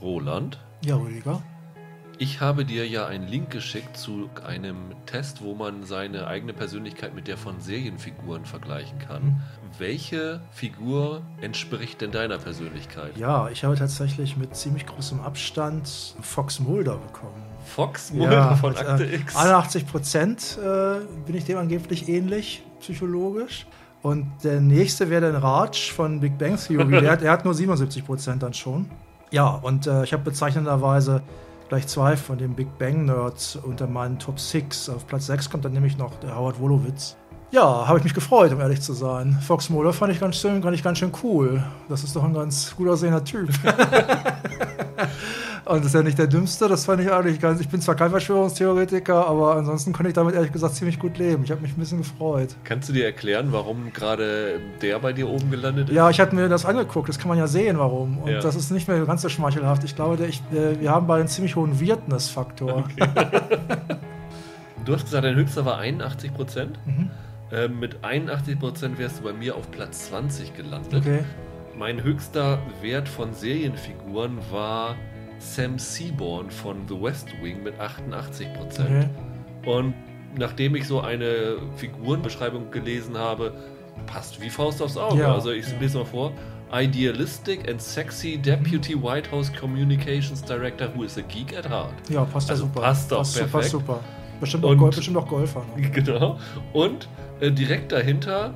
Roland. Ja, Rüdiger. Ich habe dir ja einen Link geschickt zu einem Test, wo man seine eigene Persönlichkeit mit der von Serienfiguren vergleichen kann. Mhm. Welche Figur entspricht denn deiner Persönlichkeit? Ja, ich habe tatsächlich mit ziemlich großem Abstand Fox Mulder bekommen. Fox Mulder ja, von Akte äh, X? 81 Prozent äh, bin ich dem angeblich ähnlich, psychologisch. Und der nächste wäre dann Raj von Big Bang Theory. der, hat, er hat nur 77 Prozent dann schon. Ja, und äh, ich habe bezeichnenderweise gleich zwei von den Big Bang Nerds unter meinen Top 6. Auf Platz 6 kommt dann nämlich noch der Howard Wolowitz. Ja, habe ich mich gefreut, um ehrlich zu sein. Fox Mulder fand ich ganz schön, fand ich ganz schön cool. Das ist doch ein ganz gut aussehender Typ. Und das ist ja nicht der dümmste, das fand ich eigentlich ganz. Ich bin zwar kein Verschwörungstheoretiker, aber ansonsten konnte ich damit ehrlich gesagt ziemlich gut leben. Ich habe mich ein bisschen gefreut. Kannst du dir erklären, warum gerade der bei dir oben gelandet ist? Ja, ich hatte mir das angeguckt, das kann man ja sehen, warum. Und ja. das ist nicht mehr ganz so schmeichelhaft. Ich glaube, der, ich, wir haben beide einen ziemlich hohen Weirdness-Faktor. Okay. du hast gesagt, dein höchster war 81 Prozent. Mhm. Äh, mit 81 Prozent wärst du bei mir auf Platz 20 gelandet. Okay. Mein höchster Wert von Serienfiguren war Sam Seaborn von The West Wing mit 88 Prozent. Okay. Und nachdem ich so eine Figurenbeschreibung gelesen habe, passt wie Faust aufs Auge. Ja, also ich ja. lese mal vor. Idealistic and sexy Deputy White House Communications Director who is a geek at heart. Ja, passt also super. Passt doch passt, perfekt. Passt super. Bestimmt auch, Golf, bestimmt auch Golfer. Noch. Genau. Und äh, direkt dahinter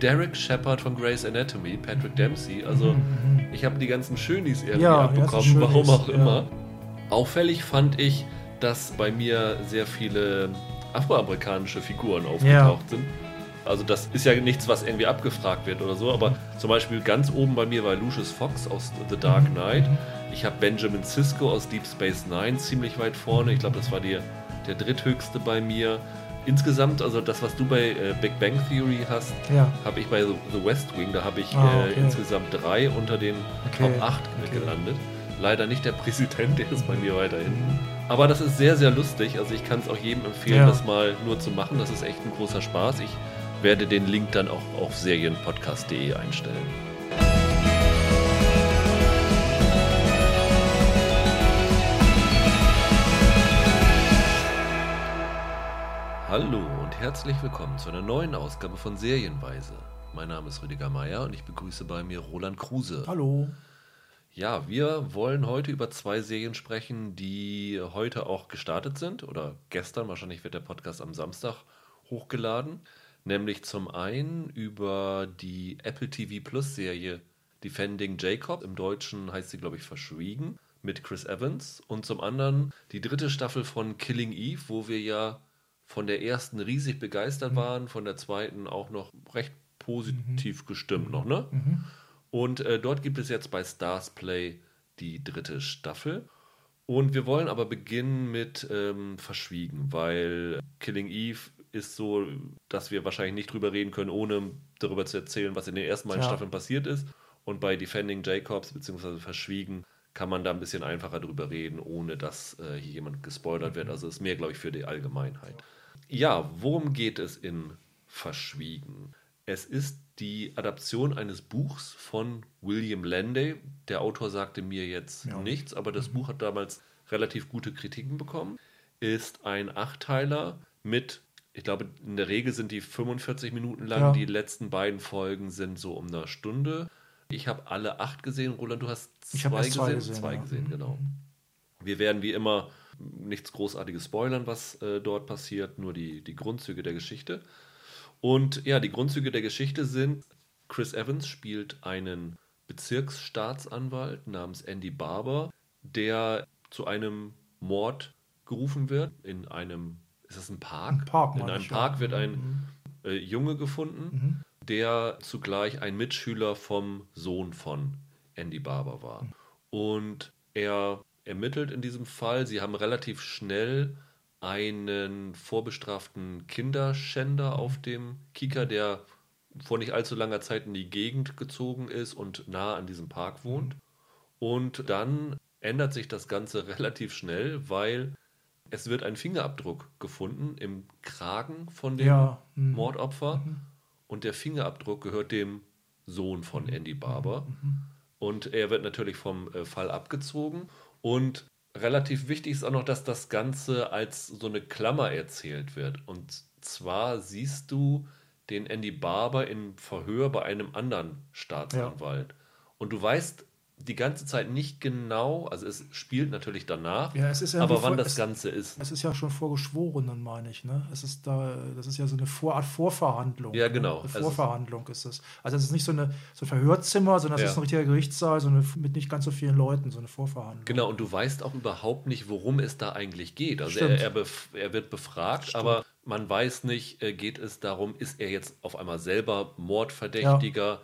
Derek Shepard von Grey's Anatomy, Patrick Dempsey. Also mhm, mhm. ich habe die ganzen Schönis irgendwie ja, abbekommen, warum auch immer. Ja. Auffällig fand ich, dass bei mir sehr viele afroamerikanische Figuren aufgetaucht ja. sind. Also das ist ja nichts, was irgendwie abgefragt wird oder so, aber zum Beispiel ganz oben bei mir war Lucius Fox aus The Dark mhm, Knight. Ich habe Benjamin Sisko aus Deep Space Nine ziemlich weit vorne. Ich glaube, das war die, der dritthöchste bei mir insgesamt, also das, was du bei äh, Big Bang Theory hast, ja. habe ich bei The West Wing, da habe ich ah, äh, okay. äh, insgesamt drei unter den okay. Top 8 okay. gelandet. Leider nicht der Präsident, der ist bei mir weiterhin. Mhm. Aber das ist sehr, sehr lustig. Also ich kann es auch jedem empfehlen, ja. das mal nur zu machen. Das ist echt ein großer Spaß. Ich werde den Link dann auch auf serienpodcast.de einstellen. Hallo und herzlich willkommen zu einer neuen Ausgabe von Serienweise. Mein Name ist Rüdiger Meier und ich begrüße bei mir Roland Kruse. Hallo. Ja, wir wollen heute über zwei Serien sprechen, die heute auch gestartet sind oder gestern, wahrscheinlich wird der Podcast am Samstag hochgeladen. Nämlich zum einen über die Apple TV Plus Serie Defending Jacob. Im Deutschen heißt sie, glaube ich, Verschwiegen mit Chris Evans. Und zum anderen die dritte Staffel von Killing Eve, wo wir ja von der ersten riesig begeistert mhm. waren, von der zweiten auch noch recht positiv mhm. gestimmt noch, ne? Mhm. Und äh, dort gibt es jetzt bei Stars Play die dritte Staffel. Und wir wollen aber beginnen mit ähm, Verschwiegen, weil Killing Eve ist so, dass wir wahrscheinlich nicht drüber reden können, ohne darüber zu erzählen, was in den ersten beiden ja. Staffeln passiert ist. Und bei Defending Jacobs bzw. Verschwiegen kann man da ein bisschen einfacher drüber reden, ohne dass äh, hier jemand gespoilert wird. Mhm. Also ist mehr, glaube ich, für die Allgemeinheit. Ja, worum geht es in Verschwiegen? Es ist die Adaption eines Buchs von William Landay. Der Autor sagte mir jetzt ja. nichts, aber das mhm. Buch hat damals relativ gute Kritiken bekommen. Ist ein Achtteiler mit, ich glaube, in der Regel sind die 45 Minuten lang. Ja. Die letzten beiden Folgen sind so um eine Stunde. Ich habe alle acht gesehen. Roland, du hast zwei, gesehen? zwei gesehen. Zwei gesehen, ja. genau. Wir werden wie immer nichts Großartiges spoilern, was äh, dort passiert, nur die, die Grundzüge der Geschichte. Und ja, die Grundzüge der Geschichte sind, Chris Evans spielt einen Bezirksstaatsanwalt namens Andy Barber, der zu einem Mord gerufen wird in einem, ist das ein Park? Ein Park in einem Park ja. wird ein mhm. äh, Junge gefunden, mhm. Der zugleich ein Mitschüler vom Sohn von Andy Barber war. Und er ermittelt in diesem Fall. Sie haben relativ schnell einen vorbestraften Kinderschänder auf dem Kika, der vor nicht allzu langer Zeit in die Gegend gezogen ist und nah an diesem Park wohnt. Und dann ändert sich das Ganze relativ schnell, weil es wird ein Fingerabdruck gefunden im Kragen von dem ja. mhm. Mordopfer mhm. Und der Fingerabdruck gehört dem Sohn von Andy Barber. Mhm. Und er wird natürlich vom äh, Fall abgezogen. Und relativ wichtig ist auch noch, dass das Ganze als so eine Klammer erzählt wird. Und zwar siehst du den Andy Barber im Verhör bei einem anderen Staatsanwalt. Ja. Und du weißt die ganze Zeit nicht genau, also es spielt natürlich danach, ja, es ist ja aber wann vor, das es, Ganze ist. Es ist ja schon vor Geschworenen, meine ich. Ne? Es ist da, das ist ja so eine Vor Art Vorverhandlung. Ja, genau. Ne? Eine also Vorverhandlung ist es. Also es ist nicht so, eine, so ein Verhörzimmer, sondern es ja. ist ein richtiger Gerichtssaal, so eine, mit nicht ganz so vielen Leuten, so eine Vorverhandlung. Genau, und du weißt auch überhaupt nicht, worum es da eigentlich geht. Also er, er, er, wird befragt, Stimmt. aber man weiß nicht, äh, geht es darum, ist er jetzt auf einmal selber Mordverdächtiger? Ja.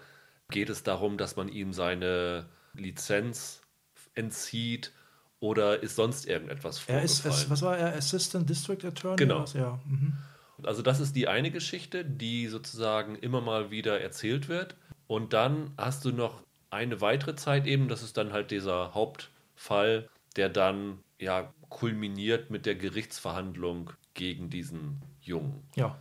Geht es darum, dass man ihm seine Lizenz entzieht oder ist sonst irgendetwas vorgefallen? Er ist, was war er, Assistant District Attorney? Genau. Ja. Mhm. Also das ist die eine Geschichte, die sozusagen immer mal wieder erzählt wird. Und dann hast du noch eine weitere Zeit eben, das ist dann halt dieser Hauptfall, der dann ja kulminiert mit der Gerichtsverhandlung gegen diesen Jungen. Ja.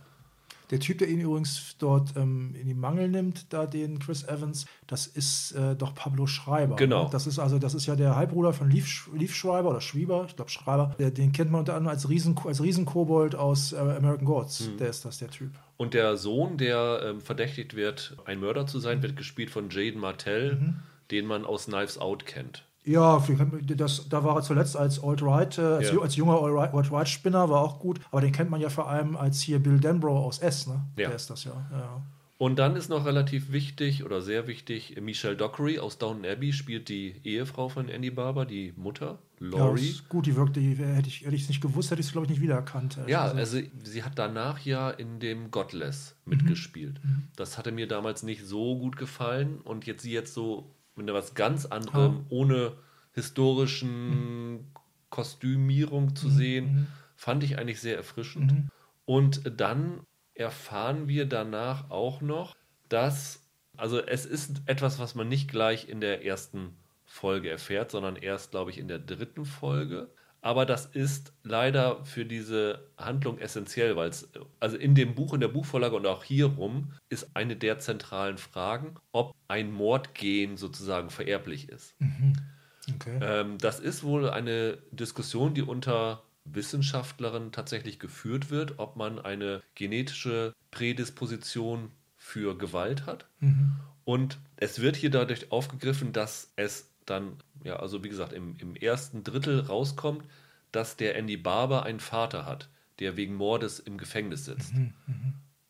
Der Typ, der ihn übrigens dort ähm, in die Mangel nimmt, da den Chris Evans, das ist äh, doch Pablo Schreiber. Genau. Ne? Das ist also, das ist ja der Halbbruder von Leaf, Leaf Schreiber oder Schreiber, ich glaube Schreiber. Der, den kennt man unter anderem als Riesen, als Riesenkobold aus äh, American Gods. Mhm. Der ist das, der Typ. Und der Sohn, der ähm, verdächtigt wird, ein Mörder zu sein, wird gespielt von Jaden Martell, mhm. den man aus Knives Out kennt. Ja, das, da war er zuletzt als Alt-Right, äh, als, ja. als, junger Alt-Right-Spinner, war auch gut. Aber den kennt man ja vor allem als hier Bill Denbrough aus S, ne? Ja. Der ist das ja. ja. Und dann ist noch relativ wichtig oder sehr wichtig, Michelle Dockery aus Downton Abbey spielt die Ehefrau von Andy Barber, die Mutter, Laurie. Ja, gut, die wirkt, die, hätte ich es nicht gewusst, hätte ich es, glaube ich, nicht wiedererkannt. Ja, also, also sie hat danach ja in dem Godless mhm. mitgespielt. Mhm. Das hatte mir damals nicht so gut gefallen und jetzt sie jetzt so mit was ganz anderem, oh. ohne historischen mhm. Kostümierung zu mhm. sehen, mhm. fand ich eigentlich sehr erfrischend. Mhm. Und dann erfahren wir danach auch noch, dass, also es ist etwas, was man nicht gleich in der ersten Folge erfährt, sondern erst, glaube ich, in der dritten Folge. Aber das ist leider für diese Handlung essentiell, weil es, also in dem Buch, in der Buchvorlage und auch hier rum, ist eine der zentralen Fragen, ob ein Mordgen sozusagen vererblich ist. Mhm. Okay. Ähm, das ist wohl eine Diskussion, die unter Wissenschaftlerinnen tatsächlich geführt wird, ob man eine genetische Prädisposition für Gewalt hat. Mhm. Und es wird hier dadurch aufgegriffen, dass es dann, ja, also wie gesagt, im, im ersten Drittel rauskommt, dass der Andy Barber einen Vater hat, der wegen Mordes im Gefängnis sitzt. Mhm, mh.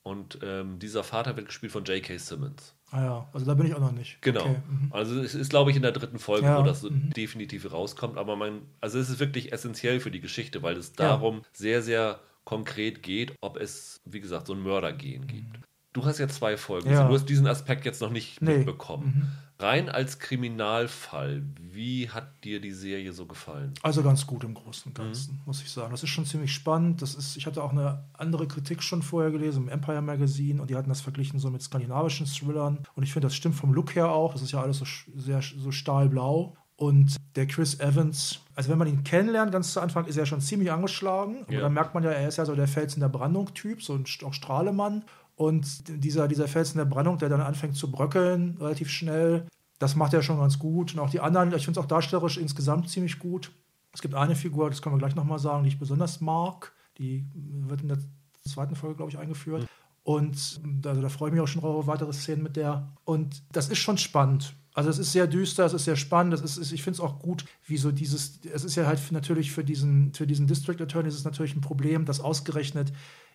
Und ähm, dieser Vater wird gespielt von J.K. Simmons. Ah ja, also da bin ich auch noch nicht. Genau. Okay. Mhm. Also es ist, glaube ich, in der dritten Folge, ja. wo das mhm. definitiv rauskommt. Aber man, also es ist wirklich essentiell für die Geschichte, weil es darum ja. sehr, sehr konkret geht, ob es, wie gesagt, so ein Mördergehen gibt. Mhm. Du hast ja zwei Folgen. Ja. Also du hast diesen Aspekt jetzt noch nicht nee. mitbekommen. Mhm. Rein als Kriminalfall, wie hat dir die Serie so gefallen? Also ganz gut im Großen und Ganzen, mhm. muss ich sagen. Das ist schon ziemlich spannend. Das ist, ich hatte auch eine andere Kritik schon vorher gelesen im Empire Magazine und die hatten das verglichen so mit skandinavischen Thrillern. Und ich finde, das stimmt vom Look her auch. Das ist ja alles so sehr so stahlblau. Und der Chris Evans, also wenn man ihn kennenlernt, ganz zu Anfang ist er schon ziemlich angeschlagen. Ja. Aber dann merkt man ja, er ist ja so der Fels in der Brandung-Typ, so ein auch Strahlemann. Und dieser, dieser Felsen der Brandung, der dann anfängt zu bröckeln, relativ schnell, das macht er schon ganz gut. Und auch die anderen, ich finde es auch darstellerisch insgesamt ziemlich gut. Es gibt eine Figur, das können wir gleich nochmal sagen, die ich besonders mag. Die wird in der zweiten Folge, glaube ich, eingeführt. Mhm. Und also, da freue ich mich auch schon auf weitere Szenen mit der. Und das ist schon spannend. Also es ist sehr düster, es ist sehr spannend, es ist, ich finde es auch gut, wie so dieses, es ist ja halt natürlich für diesen, für diesen District Attorney ist es natürlich ein Problem, dass ausgerechnet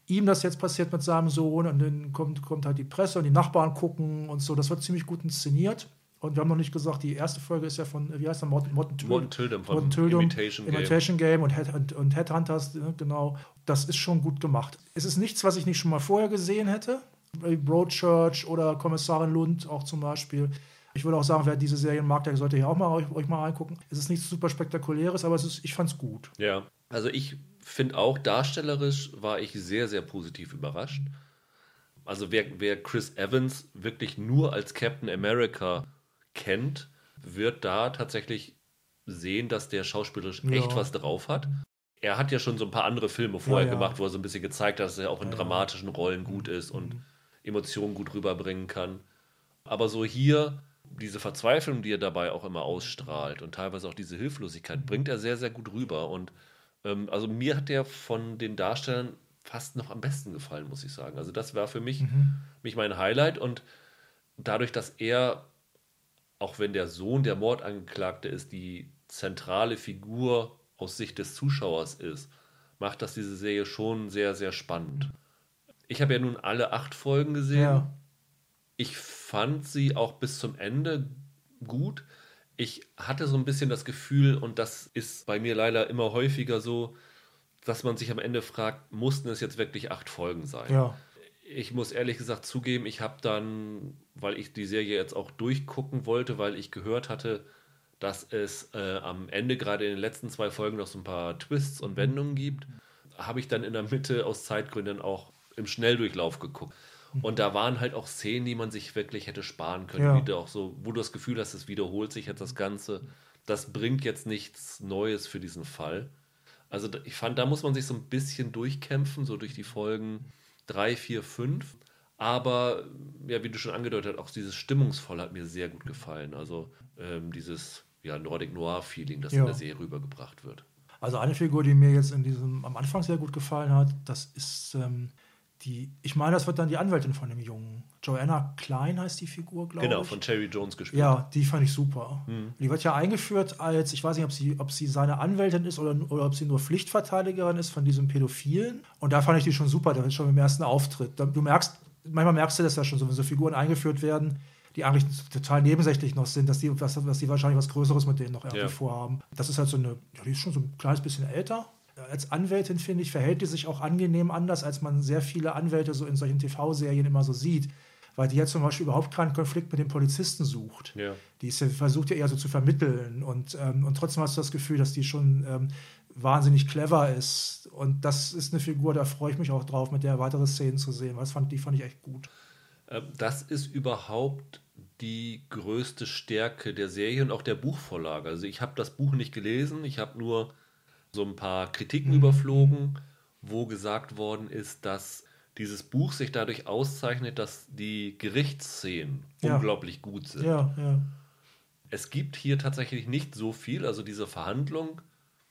ihm das jetzt passiert mit seinem Sohn und dann kommt, kommt halt die Presse und die Nachbarn gucken und so. Das wird ziemlich gut inszeniert. Und wir haben noch nicht gesagt, die erste Folge ist ja von, wie heißt der, Morten, Morten, Morten Tildum von Morten Tildum, Imitation, Imitation Game, Game und, Head, und, und, Headhunters, ne, genau. Das ist schon gut gemacht. Es ist nichts, was ich nicht schon mal vorher gesehen hätte. Broadchurch oder Kommissarin Lund auch zum Beispiel. Ich würde auch sagen, wer diese Serien mag, der sollte hier auch mal euch, euch mal reingucken. Es ist nichts super spektakuläres, aber es ist, ich fand es gut. Ja, also ich finde auch darstellerisch war ich sehr, sehr positiv überrascht. Also wer, wer Chris Evans wirklich nur als Captain America kennt, wird da tatsächlich sehen, dass der schauspielerisch ja. echt was drauf hat. Er hat ja schon so ein paar andere Filme vorher ja, ja. gemacht, wo er so ein bisschen gezeigt hat, dass er auch in dramatischen Rollen gut ist und mhm. Emotionen gut rüberbringen kann. Aber so hier diese Verzweiflung, die er dabei auch immer ausstrahlt und teilweise auch diese Hilflosigkeit, bringt er sehr, sehr gut rüber. Und ähm, also mir hat der von den Darstellern fast noch am besten gefallen, muss ich sagen. Also das war für mich, mhm. mich mein Highlight und dadurch, dass er, auch wenn der Sohn der Mordangeklagte ist, die zentrale Figur aus Sicht des Zuschauers ist, macht das diese Serie schon sehr, sehr spannend. Ich habe ja nun alle acht Folgen gesehen. Ja. Ich fand sie auch bis zum Ende gut. Ich hatte so ein bisschen das Gefühl, und das ist bei mir leider immer häufiger so, dass man sich am Ende fragt, mussten es jetzt wirklich acht Folgen sein? Ja. Ich muss ehrlich gesagt zugeben, ich habe dann, weil ich die Serie jetzt auch durchgucken wollte, weil ich gehört hatte, dass es äh, am Ende gerade in den letzten zwei Folgen noch so ein paar Twists und Wendungen gibt, habe ich dann in der Mitte aus Zeitgründen auch im Schnelldurchlauf geguckt. Und da waren halt auch Szenen, die man sich wirklich hätte sparen können, ja. wieder auch so, wo du das Gefühl hast, es wiederholt sich jetzt das Ganze. Das bringt jetzt nichts Neues für diesen Fall. Also ich fand, da muss man sich so ein bisschen durchkämpfen, so durch die Folgen 3, 4, 5. Aber, ja, wie du schon angedeutet hast, auch dieses Stimmungsvoll hat mir sehr gut gefallen. Also ähm, dieses ja, Nordic Noir-Feeling, das ja. in der Serie rübergebracht wird. Also eine Figur, die mir jetzt in diesem am Anfang sehr gut gefallen hat, das ist ähm, die, ich meine, das wird dann die Anwältin von dem Jungen. Joanna Klein heißt die Figur, glaube genau, ich. Genau, von Cherry Jones gespielt. Ja, die fand ich super. Mhm. Die wird ja eingeführt als, ich weiß nicht, ob sie, ob sie seine Anwältin ist oder, oder ob sie nur Pflichtverteidigerin ist von diesem Pädophilen. Und da fand ich die schon super, da ist schon im ersten Auftritt. Du merkst, manchmal merkst du das ja schon so, wenn so Figuren eingeführt werden, die eigentlich total nebensächlich noch sind, dass die, dass, dass die wahrscheinlich was Größeres mit denen noch irgendwie ja. vorhaben. Das ist halt so eine, ja, die ist schon so ein kleines bisschen älter, als Anwältin, finde ich, verhält die sich auch angenehm anders, als man sehr viele Anwälte so in solchen TV-Serien immer so sieht. Weil die jetzt zum Beispiel überhaupt keinen Konflikt mit dem Polizisten sucht. Ja. Die ist, versucht ja eher so zu vermitteln. Und, ähm, und trotzdem hast du das Gefühl, dass die schon ähm, wahnsinnig clever ist. Und das ist eine Figur, da freue ich mich auch drauf, mit der weitere Szenen zu sehen. Weil das fand, die fand ich echt gut. Ähm, das ist überhaupt die größte Stärke der Serie und auch der Buchvorlage. Also ich habe das Buch nicht gelesen, ich habe nur so ein paar Kritiken mhm. überflogen, wo gesagt worden ist, dass dieses Buch sich dadurch auszeichnet, dass die Gerichtsszenen ja. unglaublich gut sind. Ja, ja. Es gibt hier tatsächlich nicht so viel, also diese Verhandlung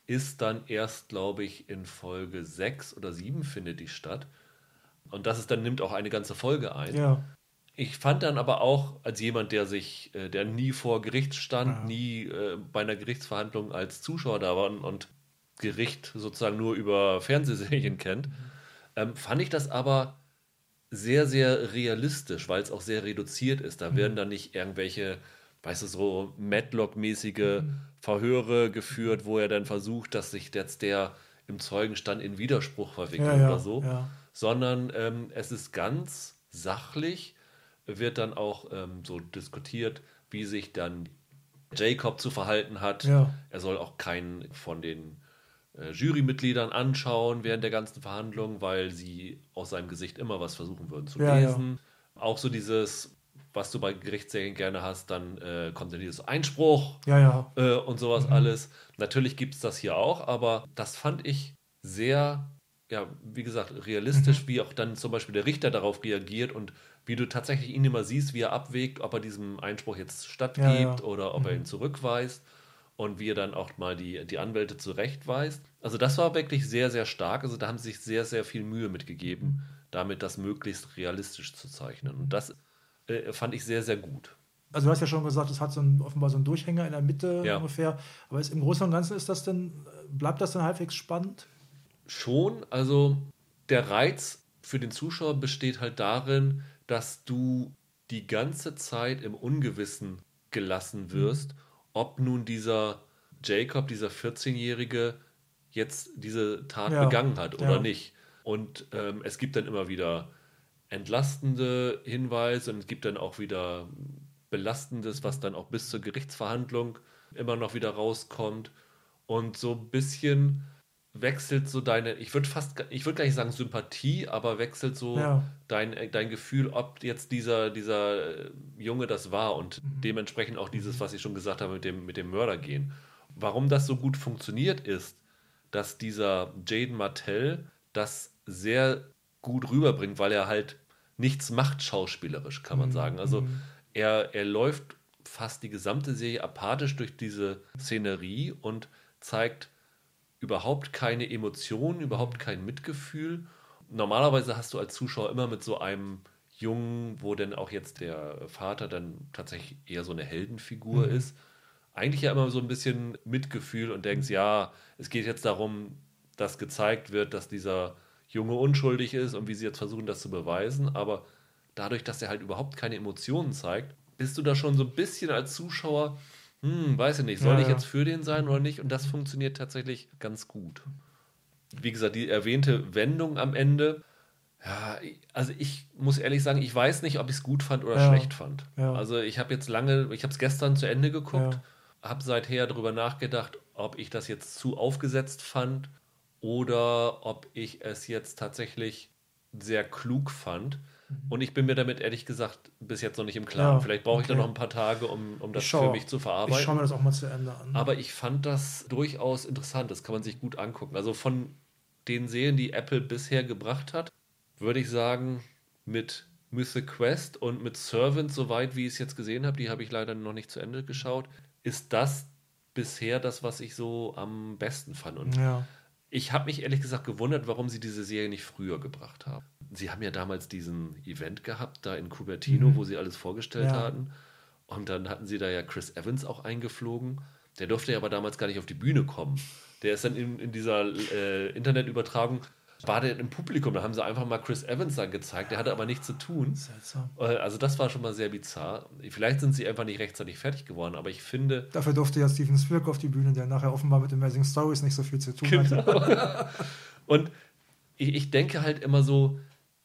ist dann erst, glaube ich, in Folge 6 oder 7 findet die statt. Und das ist dann nimmt auch eine ganze Folge ein. Ja. Ich fand dann aber auch, als jemand, der sich, äh, der nie vor Gericht stand, nie äh, bei einer Gerichtsverhandlung als Zuschauer da war und Gericht sozusagen nur über Fernsehserien kennt, ähm, fand ich das aber sehr, sehr realistisch, weil es auch sehr reduziert ist. Da mhm. werden dann nicht irgendwelche, weißt du, so Matlock-mäßige mhm. Verhöre geführt, wo er dann versucht, dass sich jetzt der im Zeugenstand in Widerspruch verwickelt ja, ja, oder so, ja. sondern ähm, es ist ganz sachlich, wird dann auch ähm, so diskutiert, wie sich dann Jacob zu verhalten hat. Er soll auch keinen von den äh, Jurymitgliedern anschauen während der ganzen Verhandlung, weil sie aus seinem Gesicht immer was versuchen würden zu ja, lesen. Ja. Auch so dieses, was du bei Gerichtsserien gerne hast, dann äh, kommt dann dieses Einspruch ja, äh, und sowas mhm. alles. Natürlich gibt es das hier auch, aber das fand ich sehr, ja, wie gesagt, realistisch, mhm. wie auch dann zum Beispiel der Richter darauf reagiert und wie du tatsächlich ihn immer siehst, wie er abwägt, ob er diesem Einspruch jetzt stattgibt oder ob mhm. er ihn zurückweist und wie er dann auch mal die, die Anwälte zurechtweist. Also das war wirklich sehr, sehr stark. Also da haben sie sich sehr, sehr viel Mühe mitgegeben, damit das möglichst realistisch zu zeichnen. Und das äh, fand ich sehr, sehr gut. Also du hast ja schon gesagt, es hat so ein, offenbar so einen Durchhänger in der Mitte ja. ungefähr. Aber ist, im Großen und Ganzen ist das denn, bleibt das dann halbwegs spannend? Schon. Also der Reiz für den Zuschauer besteht halt darin, dass du die ganze Zeit im Ungewissen gelassen wirst. Mhm ob nun dieser Jacob, dieser 14-Jährige, jetzt diese Tat ja. begangen hat oder ja. nicht. Und ähm, es gibt dann immer wieder entlastende Hinweise und es gibt dann auch wieder belastendes, was dann auch bis zur Gerichtsverhandlung immer noch wieder rauskommt. Und so ein bisschen wechselt so deine, ich würde fast, ich würde gar nicht sagen Sympathie, aber wechselt so ja. dein, dein Gefühl, ob jetzt dieser, dieser äh, Junge das war und mhm. dementsprechend auch dieses, was ich schon gesagt habe, mit dem, mit dem Mörder gehen. Warum das so gut funktioniert ist, dass dieser Jaden Martell das sehr gut rüberbringt, weil er halt nichts macht schauspielerisch, kann man mhm. sagen. Also mhm. er, er läuft fast die gesamte Serie apathisch durch diese Szenerie und zeigt überhaupt keine Emotionen, überhaupt kein Mitgefühl. Normalerweise hast du als Zuschauer immer mit so einem Jungen, wo denn auch jetzt der Vater dann tatsächlich eher so eine Heldenfigur mhm. ist, eigentlich ja immer so ein bisschen Mitgefühl und denkst, ja, es geht jetzt darum, dass gezeigt wird, dass dieser Junge unschuldig ist und wie sie jetzt versuchen, das zu beweisen. Aber dadurch, dass er halt überhaupt keine Emotionen zeigt, bist du da schon so ein bisschen als Zuschauer, hm, weiß ich nicht, soll ja, ich jetzt für den sein oder nicht? Und das funktioniert tatsächlich ganz gut. Wie gesagt, die erwähnte Wendung am Ende, ja, also ich muss ehrlich sagen, ich weiß nicht, ob ich es gut fand oder ja, schlecht fand. Ja. Also ich habe jetzt lange, ich habe es gestern zu Ende geguckt, habe seither darüber nachgedacht, ob ich das jetzt zu aufgesetzt fand oder ob ich es jetzt tatsächlich sehr klug fand. Mhm. Und ich bin mir damit ehrlich gesagt bis jetzt noch nicht im Klaren. Ja, Vielleicht brauche ich da noch ein paar Tage, um, um das schau, für mich zu verarbeiten. Ich schaue mir das auch mal zu Ende an. Aber ich fand das durchaus interessant. Das kann man sich gut angucken. Also von den Serien, die Apple bisher gebracht hat, würde ich sagen, mit Mythic Quest und mit Servant, soweit wie ich es jetzt gesehen habe, die habe ich leider noch nicht zu Ende geschaut, ist das bisher das, was ich so am besten fand. Und ja. Ich habe mich ehrlich gesagt gewundert, warum sie diese Serie nicht früher gebracht haben sie haben ja damals diesen Event gehabt, da in Cupertino, mhm. wo sie alles vorgestellt ja. hatten. Und dann hatten sie da ja Chris Evans auch eingeflogen. Der durfte ja aber damals gar nicht auf die Bühne kommen. Der ist dann in, in dieser äh, Internetübertragung, war der im Publikum. Da haben sie einfach mal Chris Evans dann gezeigt. Der hatte aber nichts zu tun. Seltsam. Äh, also das war schon mal sehr bizarr. Vielleicht sind sie einfach nicht rechtzeitig fertig geworden, aber ich finde... Dafür durfte ja Steven Spielberg auf die Bühne, der nachher offenbar mit Amazing Stories nicht so viel zu tun genau. hatte. Und ich, ich denke halt immer so,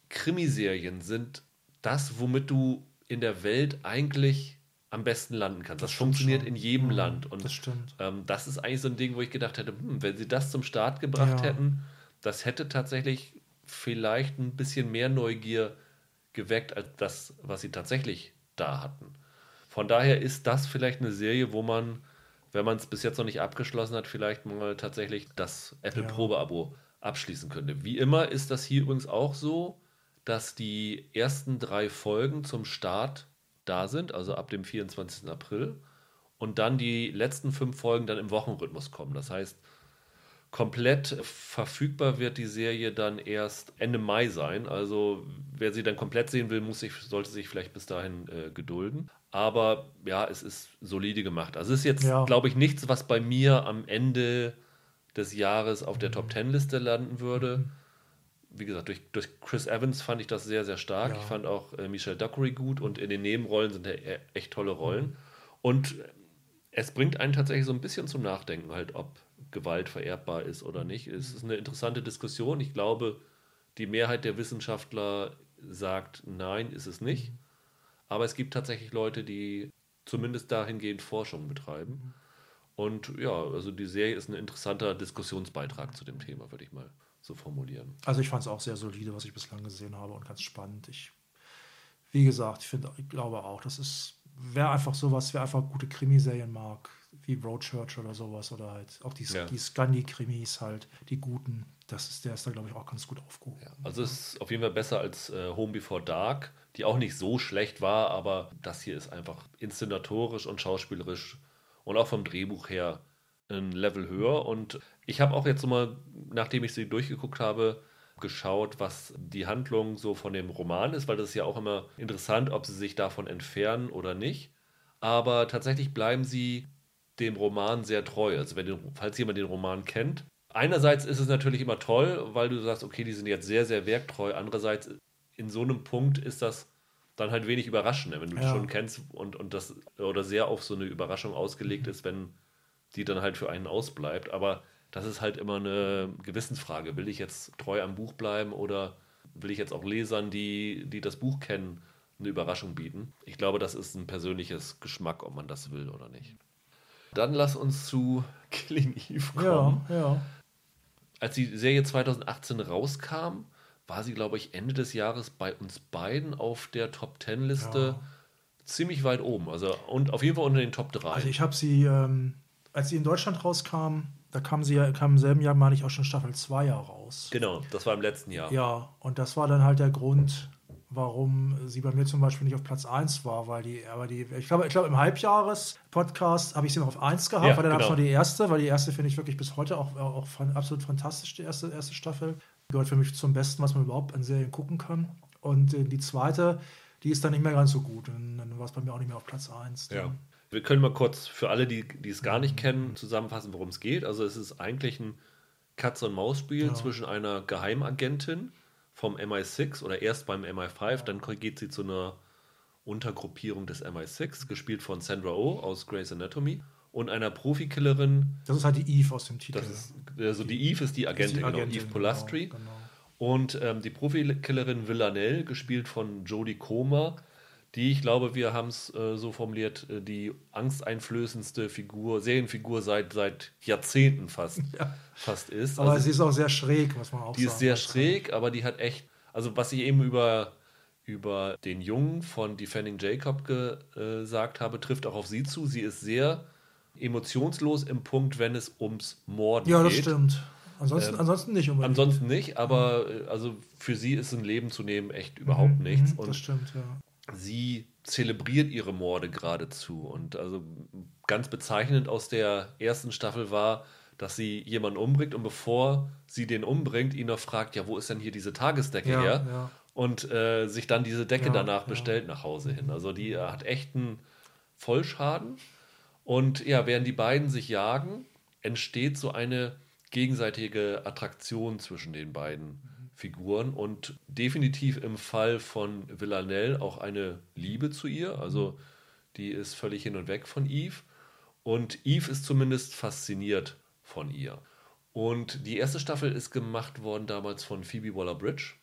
Krimiserien sind das, womit du in der Welt eigentlich am besten landen kannst. Das, das funktioniert schon. in jedem ja, Land. Und das stimmt. Ähm, das ist eigentlich so ein Ding, wo ich gedacht hätte, hm, wenn sie das zum Start gebracht ja. hätten, das hätte tatsächlich vielleicht ein bisschen mehr Neugier geweckt als das, was sie tatsächlich da hatten. Von daher ist das vielleicht eine Serie, wo man, wenn man es bis jetzt noch nicht abgeschlossen hat, vielleicht mal tatsächlich das Apple ja. Abschließen könnte. Wie immer ist das hier übrigens auch so dass die ersten drei Folgen zum Start da sind, also ab dem 24. April. Und dann die letzten fünf Folgen dann im Wochenrhythmus kommen. Das heißt, komplett verfügbar wird die Serie dann erst Ende Mai sein. Also wer sie dann komplett sehen will, muss sich, sollte sich vielleicht bis dahin äh, gedulden. Aber ja, es ist solide gemacht. Also es ist jetzt, ja. glaube ich, nichts, was bei mir am Ende des Jahres auf der Top Ten Liste landen würde. Mhm wie gesagt, durch, durch Chris Evans fand ich das sehr, sehr stark. Ja. Ich fand auch äh, Michelle Dockery gut und in den Nebenrollen sind ja e-, echt tolle Rollen. Mhm. Und es bringt einen tatsächlich so ein bisschen zum Nachdenken, halt, ob Gewalt vererbbar ist oder nicht. Es ist eine interessante Diskussion. Ich glaube, die Mehrheit der Wissenschaftler sagt, nein, ist es nicht. Mhm. Aber es gibt tatsächlich Leute, die zumindest dahingehend Forschung betreiben. Mhm. Und ja, also die Serie ist ein interessanter Diskussionsbeitrag zu dem Thema, würde ich mal so formulieren. Also ich fand es auch sehr solide, was ich bislang gesehen habe und ganz spannend. Ich, wie gesagt, ich finde, ich glaube auch, das ist, wer einfach sowas, wer einfach gute Krimiserien mag, wie Broadchurch oder sowas oder halt auch die, ja. die Scandi-Krimis halt, die guten, das ist, der ist da glaube ich auch ganz gut aufgehoben. Ja, also es ist auf jeden Fall besser als äh, Home Before Dark, die auch nicht so schlecht war, aber das hier ist einfach inszenatorisch und schauspielerisch und auch vom Drehbuch her ein Level höher. Und ich habe auch jetzt mal, nachdem ich sie durchgeguckt habe, geschaut, was die Handlung so von dem Roman ist, weil das ist ja auch immer interessant, ob sie sich davon entfernen oder nicht. Aber tatsächlich bleiben sie dem Roman sehr treu. Also wenn, falls jemand den Roman kennt. Einerseits ist es natürlich immer toll, weil du sagst, okay, die sind jetzt sehr, sehr werktreu. Andererseits, in so einem Punkt ist das dann halt wenig überraschend, wenn du ja. schon kennst und, und das oder sehr auf so eine Überraschung ausgelegt mhm. ist, wenn die dann halt für einen ausbleibt. Aber das ist halt immer eine Gewissensfrage. Will ich jetzt treu am Buch bleiben oder will ich jetzt auch Lesern, die, die das Buch kennen, eine Überraschung bieten? Ich glaube, das ist ein persönliches Geschmack, ob man das will oder nicht. Dann lass uns zu Killing Eve kommen. Ja, ja. Als die Serie 2018 rauskam, war sie, glaube ich, Ende des Jahres bei uns beiden auf der Top Ten Liste ja. ziemlich weit oben. Also und auf jeden Fall unter den Top 3. Also ich habe sie ähm, als sie in Deutschland rauskam, da kam sie ja, kam im selben Jahr, meine ich, auch schon Staffel 2 ja raus. Genau, das war im letzten Jahr. Ja, und das war dann halt der Grund, warum sie bei mir zum Beispiel nicht auf Platz 1 war, weil die, aber die, ich glaube, ich glaube im Halbjahres-Podcast habe ich sie noch auf 1 gehabt, ja, weil dann genau. habe ich noch die erste, weil die erste finde ich wirklich bis heute auch, auch absolut fantastisch, die erste, erste Staffel. Gehört für mich zum Besten, was man überhaupt an Serien gucken kann. Und äh, die zweite, die ist dann nicht mehr ganz so gut. Und dann war es bei mir auch nicht mehr auf Platz 1. Ja. Wir können mal kurz für alle, die, die es gar nicht kennen, zusammenfassen, worum es geht. Also es ist eigentlich ein Katz-und-Maus-Spiel ja. zwischen einer Geheimagentin vom MI6 oder erst beim MI5, dann geht sie zu einer Untergruppierung des MI6, gespielt von Sandra Oh aus Grey's Anatomy und einer Profikillerin. Das ist halt die Eve aus dem Titel. Ist, also die Eve ist die Agentin, ist die Agentin genau, Eve Polastri. Genau, genau. Und ähm, die Profikillerin Villanelle, gespielt von Jodie Comer, die, ich glaube, wir haben es äh, so formuliert, äh, die angsteinflößendste Figur, Serienfigur seit, seit Jahrzehnten fast, ja. fast ist. Aber also, sie ist auch sehr schräg, muss man auch die sagen. Die ist sehr schräg, aber die hat echt, also was ich eben über, über den Jungen von Defending Jacob gesagt habe, trifft auch auf sie zu. Sie ist sehr emotionslos im Punkt, wenn es ums Morden geht. Ja, das stimmt. Ansonsten, ähm, ansonsten nicht unbedingt. Ansonsten nicht, aber mhm. also für sie ist ein Leben zu nehmen echt überhaupt mhm, nichts. Mhm, das und stimmt, ja sie zelebriert ihre Morde geradezu. Und also ganz bezeichnend aus der ersten Staffel war, dass sie jemanden umbringt und bevor sie den umbringt, ihn noch fragt, ja, wo ist denn hier diese Tagesdecke ja, her? Ja. Und äh, sich dann diese Decke ja, danach bestellt nach Hause hin. Also die äh, hat echten Vollschaden. Und ja, während die beiden sich jagen, entsteht so eine gegenseitige Attraktion zwischen den beiden. Figuren und definitiv im Fall von Villanelle auch eine Liebe zu ihr. Also die ist völlig hin und weg von Eve. Und Eve ist zumindest fasziniert von ihr. Und die erste Staffel ist gemacht worden damals von Phoebe Waller-Bridge.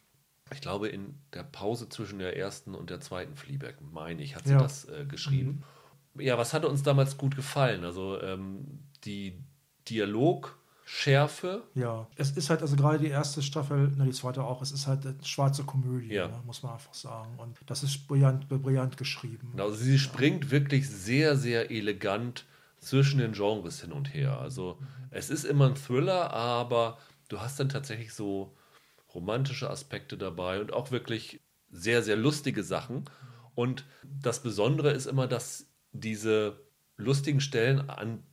Ich glaube, in der Pause zwischen der ersten und der zweiten Fleabag, meine ich, hat sie ja. das äh, geschrieben. Mhm. Ja, was hatte uns damals gut gefallen? Also ähm, die Dialog- Schärfe. Ja, es ist halt, also gerade die erste Staffel, na, die zweite auch, es ist halt eine schwarze Komödie, ja. ne, muss man einfach sagen. Und das ist brillant, brillant geschrieben. Also sie springt ja. wirklich sehr, sehr elegant zwischen den Genres hin und her. Also mhm. es ist immer ein Thriller, aber du hast dann tatsächlich so romantische Aspekte dabei und auch wirklich sehr, sehr lustige Sachen. Und das Besondere ist immer, dass diese lustigen Stellen an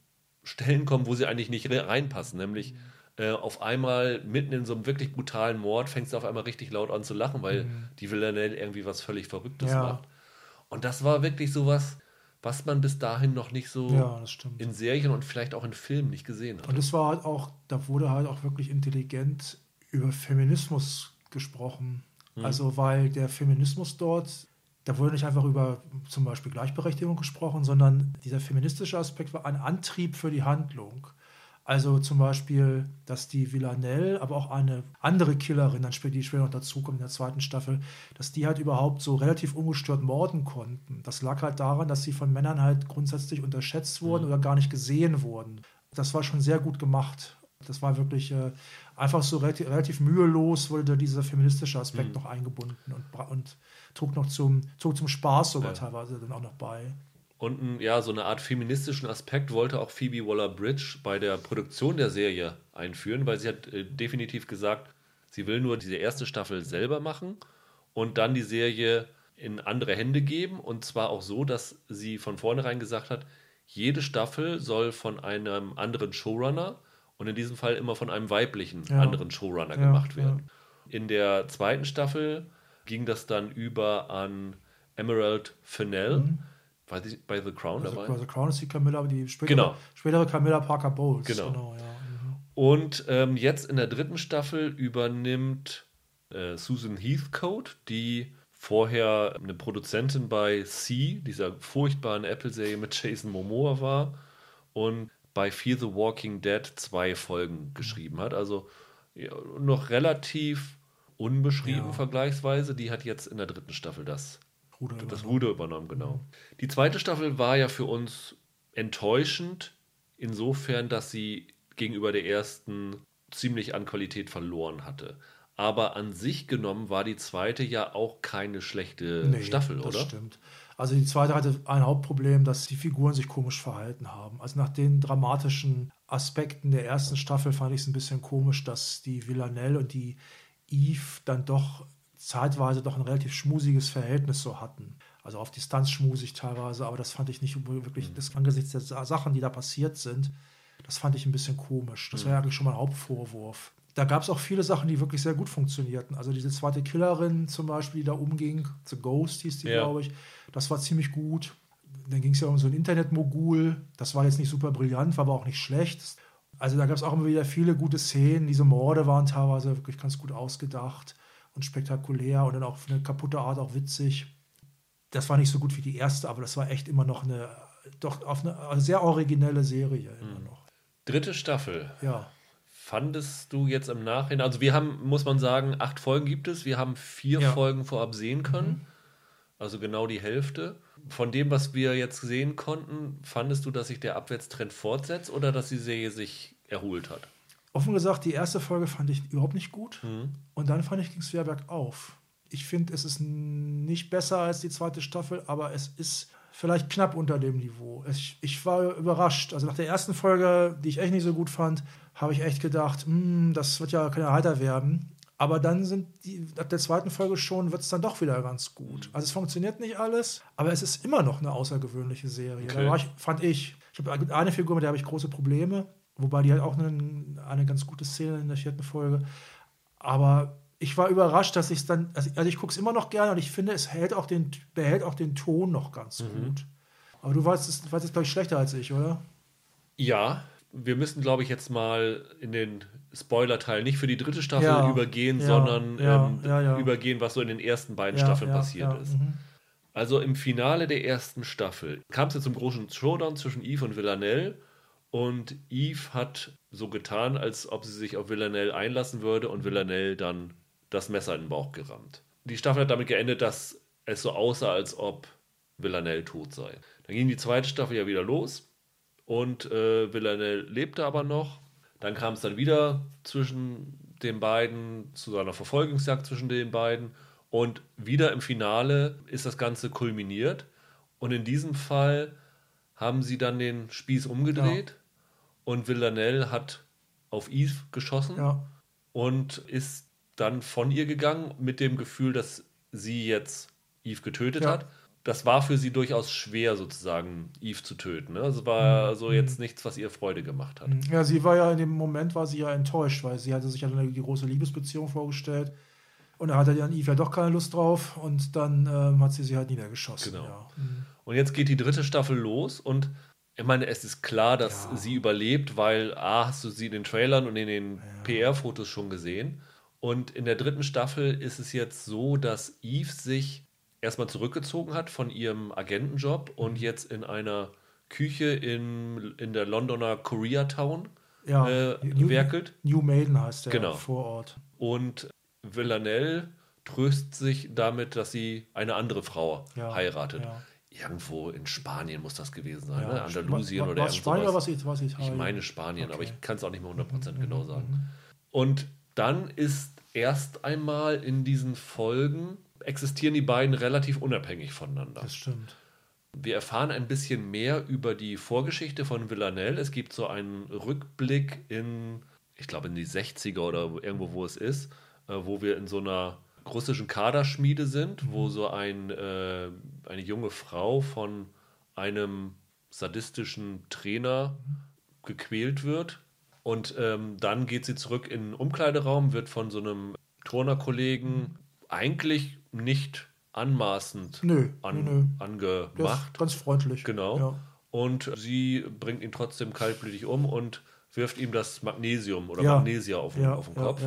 Stellen kommen, wo sie eigentlich nicht reinpassen. Nämlich äh, auf einmal mitten in so einem wirklich brutalen Mord fängst du auf einmal richtig laut an zu lachen, weil mhm. die Villanelle irgendwie was völlig Verrücktes ja. macht. Und das war wirklich sowas, was man bis dahin noch nicht so ja, in Serien und vielleicht auch in Filmen nicht gesehen hat. Und es war halt auch, da wurde halt auch wirklich intelligent über Feminismus gesprochen. Mhm. Also weil der Feminismus dort da wurde nicht einfach über zum Beispiel Gleichberechtigung gesprochen, sondern dieser feministische Aspekt war ein Antrieb für die Handlung. Also zum Beispiel, dass die Villanelle, aber auch eine andere Killerin, dann später, die später noch dazukommt in der zweiten Staffel, dass die halt überhaupt so relativ ungestört morden konnten. Das lag halt daran, dass sie von Männern halt grundsätzlich unterschätzt wurden mhm. oder gar nicht gesehen wurden. Das war schon sehr gut gemacht. Das war wirklich äh, einfach so relativ, relativ, mühelos, wurde dieser feministische Aspekt mhm. noch eingebunden und, und trug noch zum, trug zum Spaß sogar ja. teilweise dann auch noch bei. Und ein, ja, so eine Art feministischen Aspekt wollte auch Phoebe Waller-Bridge bei der Produktion der Serie einführen, weil sie hat äh, definitiv gesagt, sie will nur diese erste Staffel selber machen und dann die Serie in andere Hände geben. Und zwar auch so, dass sie von vornherein gesagt hat, jede Staffel soll von einem anderen Showrunner und in diesem Fall immer von einem weiblichen ja. anderen Showrunner ja, gemacht werden. In der zweiten Staffel ging das dann über an Emerald Fennell. Mhm. War die bei The Crown also, dabei? Bei The Crown ist die Camilla, die spätere, genau. spätere Camilla Parker Bowles. Genau. genau mhm. Und ähm, jetzt in der dritten Staffel übernimmt äh, Susan Heathcote, die vorher eine Produzentin bei C, dieser furchtbaren Apple-Serie mit Jason Momoa war und bei Fear the Walking Dead zwei Folgen geschrieben hat. Also ja, noch relativ unbeschrieben ja. vergleichsweise. Die hat jetzt in der dritten Staffel das Ruder, das übernommen. Ruder übernommen, genau. Mhm. Die zweite Staffel war ja für uns enttäuschend, insofern, dass sie gegenüber der ersten ziemlich an Qualität verloren hatte. Aber an sich genommen war die zweite ja auch keine schlechte nee, Staffel, oder? Das stimmt. Also die zweite hatte ein Hauptproblem, dass die Figuren sich komisch verhalten haben. Also nach den dramatischen Aspekten der ersten Staffel fand ich es ein bisschen komisch, dass die Villanelle und die Eve dann doch zeitweise doch ein relativ schmusiges Verhältnis so hatten. Also auf Distanz schmusig teilweise, aber das fand ich nicht wirklich, mhm. das angesichts der Sachen, die da passiert sind, das fand ich ein bisschen komisch. Das mhm. war ja eigentlich schon mal ein Hauptvorwurf. Da gab es auch viele Sachen, die wirklich sehr gut funktionierten. Also diese zweite Killerin zum Beispiel, die da umging, The Ghost hieß die, ja. glaube ich, das war ziemlich gut. Dann ging es ja um so ein Internetmogul. Das war jetzt nicht super brillant, war aber auch nicht schlecht. Also da gab es auch immer wieder viele gute Szenen. Diese Morde waren teilweise wirklich ganz gut ausgedacht und spektakulär und dann auch auf eine kaputte Art auch witzig. Das war nicht so gut wie die erste, aber das war echt immer noch eine, doch auf eine, eine sehr originelle Serie immer mhm. noch. Dritte Staffel. Ja. Fandest du jetzt im Nachhinein, also wir haben, muss man sagen, acht Folgen gibt es, wir haben vier ja. Folgen vorab sehen können, mhm. also genau die Hälfte. Von dem, was wir jetzt sehen konnten, fandest du, dass sich der Abwärtstrend fortsetzt oder dass die Serie sich erholt hat? Offen gesagt, die erste Folge fand ich überhaupt nicht gut. Mhm. Und dann fand ich, ging es wieder bergauf. Ich finde, es ist nicht besser als die zweite Staffel, aber es ist vielleicht knapp unter dem Niveau. Ich, ich war überrascht. Also nach der ersten Folge, die ich echt nicht so gut fand, habe ich echt gedacht, hm, das wird ja kein Erhalter werden. Aber dann sind die, ab der zweiten Folge schon, wird es dann doch wieder ganz gut. Also es funktioniert nicht alles, aber es ist immer noch eine außergewöhnliche Serie. Okay. Ich, fand ich, ich habe eine Figur, mit der habe ich große Probleme. Wobei die hat auch eine, eine ganz gute Szene in der vierten Folge. Aber ich war überrascht, dass ich es dann, also, also ich gucke es immer noch gerne und ich finde, es hält auch den, behält auch den Ton noch ganz mhm. gut. Aber du weißt es, weißt es glaube ich, schlechter als ich, oder? Ja, wir müssen, glaube ich, jetzt mal in den Spoiler-Teil nicht für die dritte Staffel ja, ja, sondern ja, ähm, übergehen, was so in den ersten beiden Staffeln passiert ist. Mhm. Also im Finale der ersten Staffel kam es ja zum großen Showdown zwischen Eve und Villanelle und Eve hat so getan, als ob sie sich auf Villanelle einlassen würde und Villanelle dann das Messer in den Bauch gerammt. Die Staffel hat damit geendet, dass es so aussah, als ob Villanelle tot sei. Dann ging die zweite Staffel ja wieder los und äh, Villanelle lebte aber noch. Dann kam es dann wieder zwischen den beiden, zu so einer Verfolgungsjagd zwischen den beiden und wieder im Finale ist das Ganze kulminiert. Und in diesem Fall haben sie dann den Spieß umgedreht ja. und Villanelle hat auf Eve geschossen ja. und ist dann von ihr gegangen mit dem Gefühl, dass sie jetzt Eve getötet ja. hat. Das war für sie durchaus schwer, sozusagen Eve zu töten. Ne? Also war mhm. also jetzt nichts, was ihr Freude gemacht hat. Ja, sie war ja in dem Moment war sie ja enttäuscht, weil sie hatte sich ja eine die große Liebesbeziehung vorgestellt. Und da hatte dann Eve ja doch keine Lust drauf und dann ähm, hat sie sie halt niedergeschossen. Genau. Ja. Mhm. Und jetzt geht die dritte Staffel los und ich meine, es ist klar, dass ja. sie überlebt, weil A, hast du sie in den Trailern und in den. PR-Fotos schon gesehen. Und in der dritten Staffel ist es jetzt so, dass Eve sich erstmal zurückgezogen hat von ihrem Agentenjob und mhm. jetzt in einer Küche in, in der Londoner Koreatown ja, äh, New, werkelt. New Maiden heißt der genau. Vorort. Und Villanelle tröstet sich damit, dass sie eine andere Frau ja, heiratet. Ja irgendwo in Spanien muss das gewesen sein, ne? Andalusien was, oder was Spanien oder was, was Italien? Ich meine Spanien, okay. aber ich kann es auch nicht mehr 100% mhm, genau mhm, sagen. Mhm. Und dann ist erst einmal in diesen Folgen existieren die beiden relativ unabhängig voneinander. Das stimmt. Wir erfahren ein bisschen mehr über die Vorgeschichte von Villanelle. Es gibt so einen Rückblick in, ich glaube, in die 60er oder irgendwo, wo es ist, äh, wo wir in so einer russischen Kaderschmiede sind, mhm. wo so ein, äh, eine junge Frau von einem sadistischen Trainer gequält wird. Und ähm, dann geht sie zurück in den Umkleideraum, wird von so einem Turnerkollegen eigentlich nicht anmaßend nö, an, nö. angemacht. ganz freundlich. Genau. Ja. Und sie bringt ihn trotzdem kaltblütig um und wirft ihm das Magnesium oder ja. Magnesia auf, ja, auf den Kopf.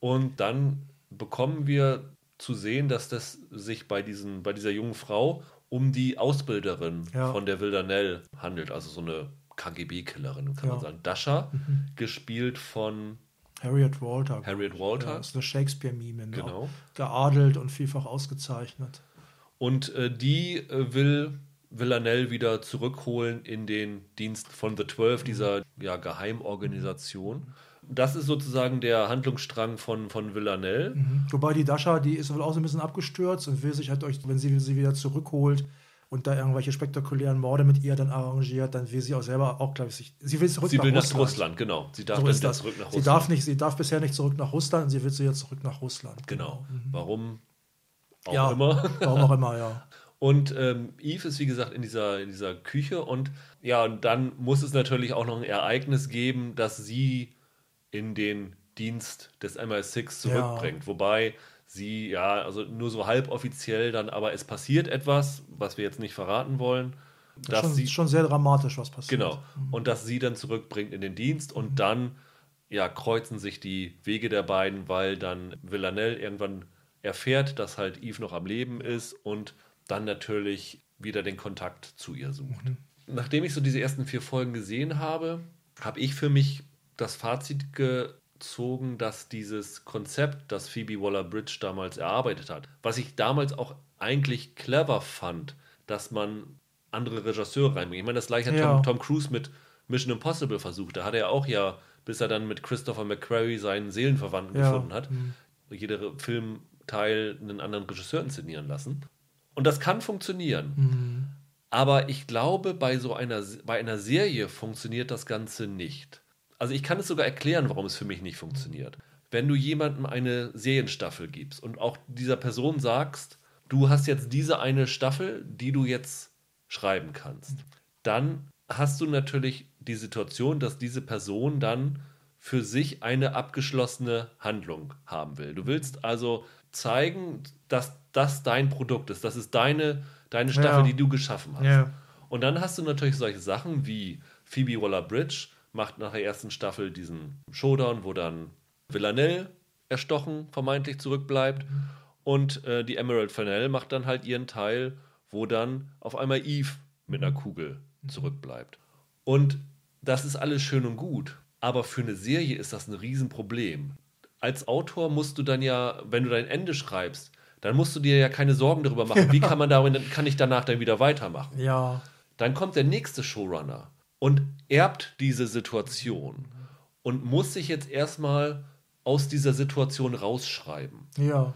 Und dann bekommen wir zu sehen, dass das sich bei, diesen, bei dieser jungen Frau um die Ausbilderin von der Wildanelle handelt, also so eine KGB-Killerin, kann ja. man sagen. Dasha, mhm. gespielt von Harriet Walter. Harriet Walter. Ja, ist eine Shakespeare-Mime. Genau. Geadelt und vielfach ausgezeichnet. Und äh, die äh, will Villanelle wieder zurückholen in den Dienst von The Twelve, mhm. dieser ja, Geheimorganisation. Das ist sozusagen der Handlungsstrang von, von Villanelle. Mhm. Wobei die Dasha, die ist wohl auch so ein bisschen abgestürzt und will sich halt euch, wenn sie sie wieder zurückholt, und da irgendwelche spektakulären Morde mit ihr dann arrangiert, dann will sie auch selber auch, glaube ich, sie will zurück sie nach will Russland. nach Russland, genau. Sie darf So dann das. zurück nach Sie Russland. darf, nicht, sie darf bisher nicht zurück nach Russland und sie will sie jetzt zurück nach Russland. Genau. Warum auch Ja, immer. Warum auch immer, ja. Und ähm, Eve ist, wie gesagt, in dieser, in dieser Küche und ja, und dann muss es natürlich auch noch ein Ereignis geben, das sie in den Dienst des MI6 zurückbringt. Wobei sie, ja, also nur so halboffiziell dann, aber es passiert etwas, was wir jetzt nicht verraten wollen, dass schon, sie, schon sehr dramatisch, was passiert. genau, und dass sie dann zurückbringt in den Dienst und dann, ja, kreuzen sich die Wege der beiden, weil dann Villanelle irgendwann erfährt, dass halt Eve noch am Leben ist und dann natürlich wieder den Kontakt zu ihr sucht. Nachdem ich so diese ersten vier Folgen gesehen habe, habe ich für mich das Fazit gezogen, dass dieses Konzept, das Phoebe Waller-Bridge damals erarbeitet hat, was ich damals auch eigentlich clever fand, dass man andere Regisseure reinbringt. Ich meine, das gleiche hat Ja. Tom, Tom Cruise mit Mission Impossible versucht. Da hat er auch ja, bis er dann mit Christopher McQuarrie seinen Seelenverwandten Ja. gefunden hat, jeder Filmteil einen anderen Regisseur inszenieren lassen. Und das kann funktionieren. Mhm. Aber ich glaube, bei so einer, bei einer Serie funktioniert das Ganze nicht. Also ich kann es sogar erklären, warum es für mich nicht funktioniert. Wenn du jemandem eine Serienstaffel gibst und auch dieser Person sagst, du hast jetzt diese eine Staffel, die du jetzt schreiben kannst, dann hast du natürlich die Situation, dass diese Person dann für sich eine abgeschlossene Handlung haben will. Du willst also zeigen, dass das dein Produkt ist, das ist deine, deine Staffel, Ja. die du geschaffen hast. Ja. Und dann hast du natürlich solche Sachen wie Phoebe Waller-Bridge macht nach der ersten Staffel diesen Showdown, wo dann Villanelle erstochen vermeintlich zurückbleibt und äh, die Emerald Fennell macht dann halt ihren Teil, wo dann auf einmal Eve mit einer Kugel zurückbleibt. Und das ist alles schön und gut, aber für eine Serie ist das ein Riesenproblem. Als Autor musst du dann ja, wenn du dein Ende schreibst, dann musst du dir ja keine Sorgen darüber machen, wie kann man darin, kann ich danach dann wieder weitermachen. Ja. Dann kommt der nächste Showrunner und erbt diese Situation und muss sich jetzt erstmal aus dieser Situation rausschreiben. Ja.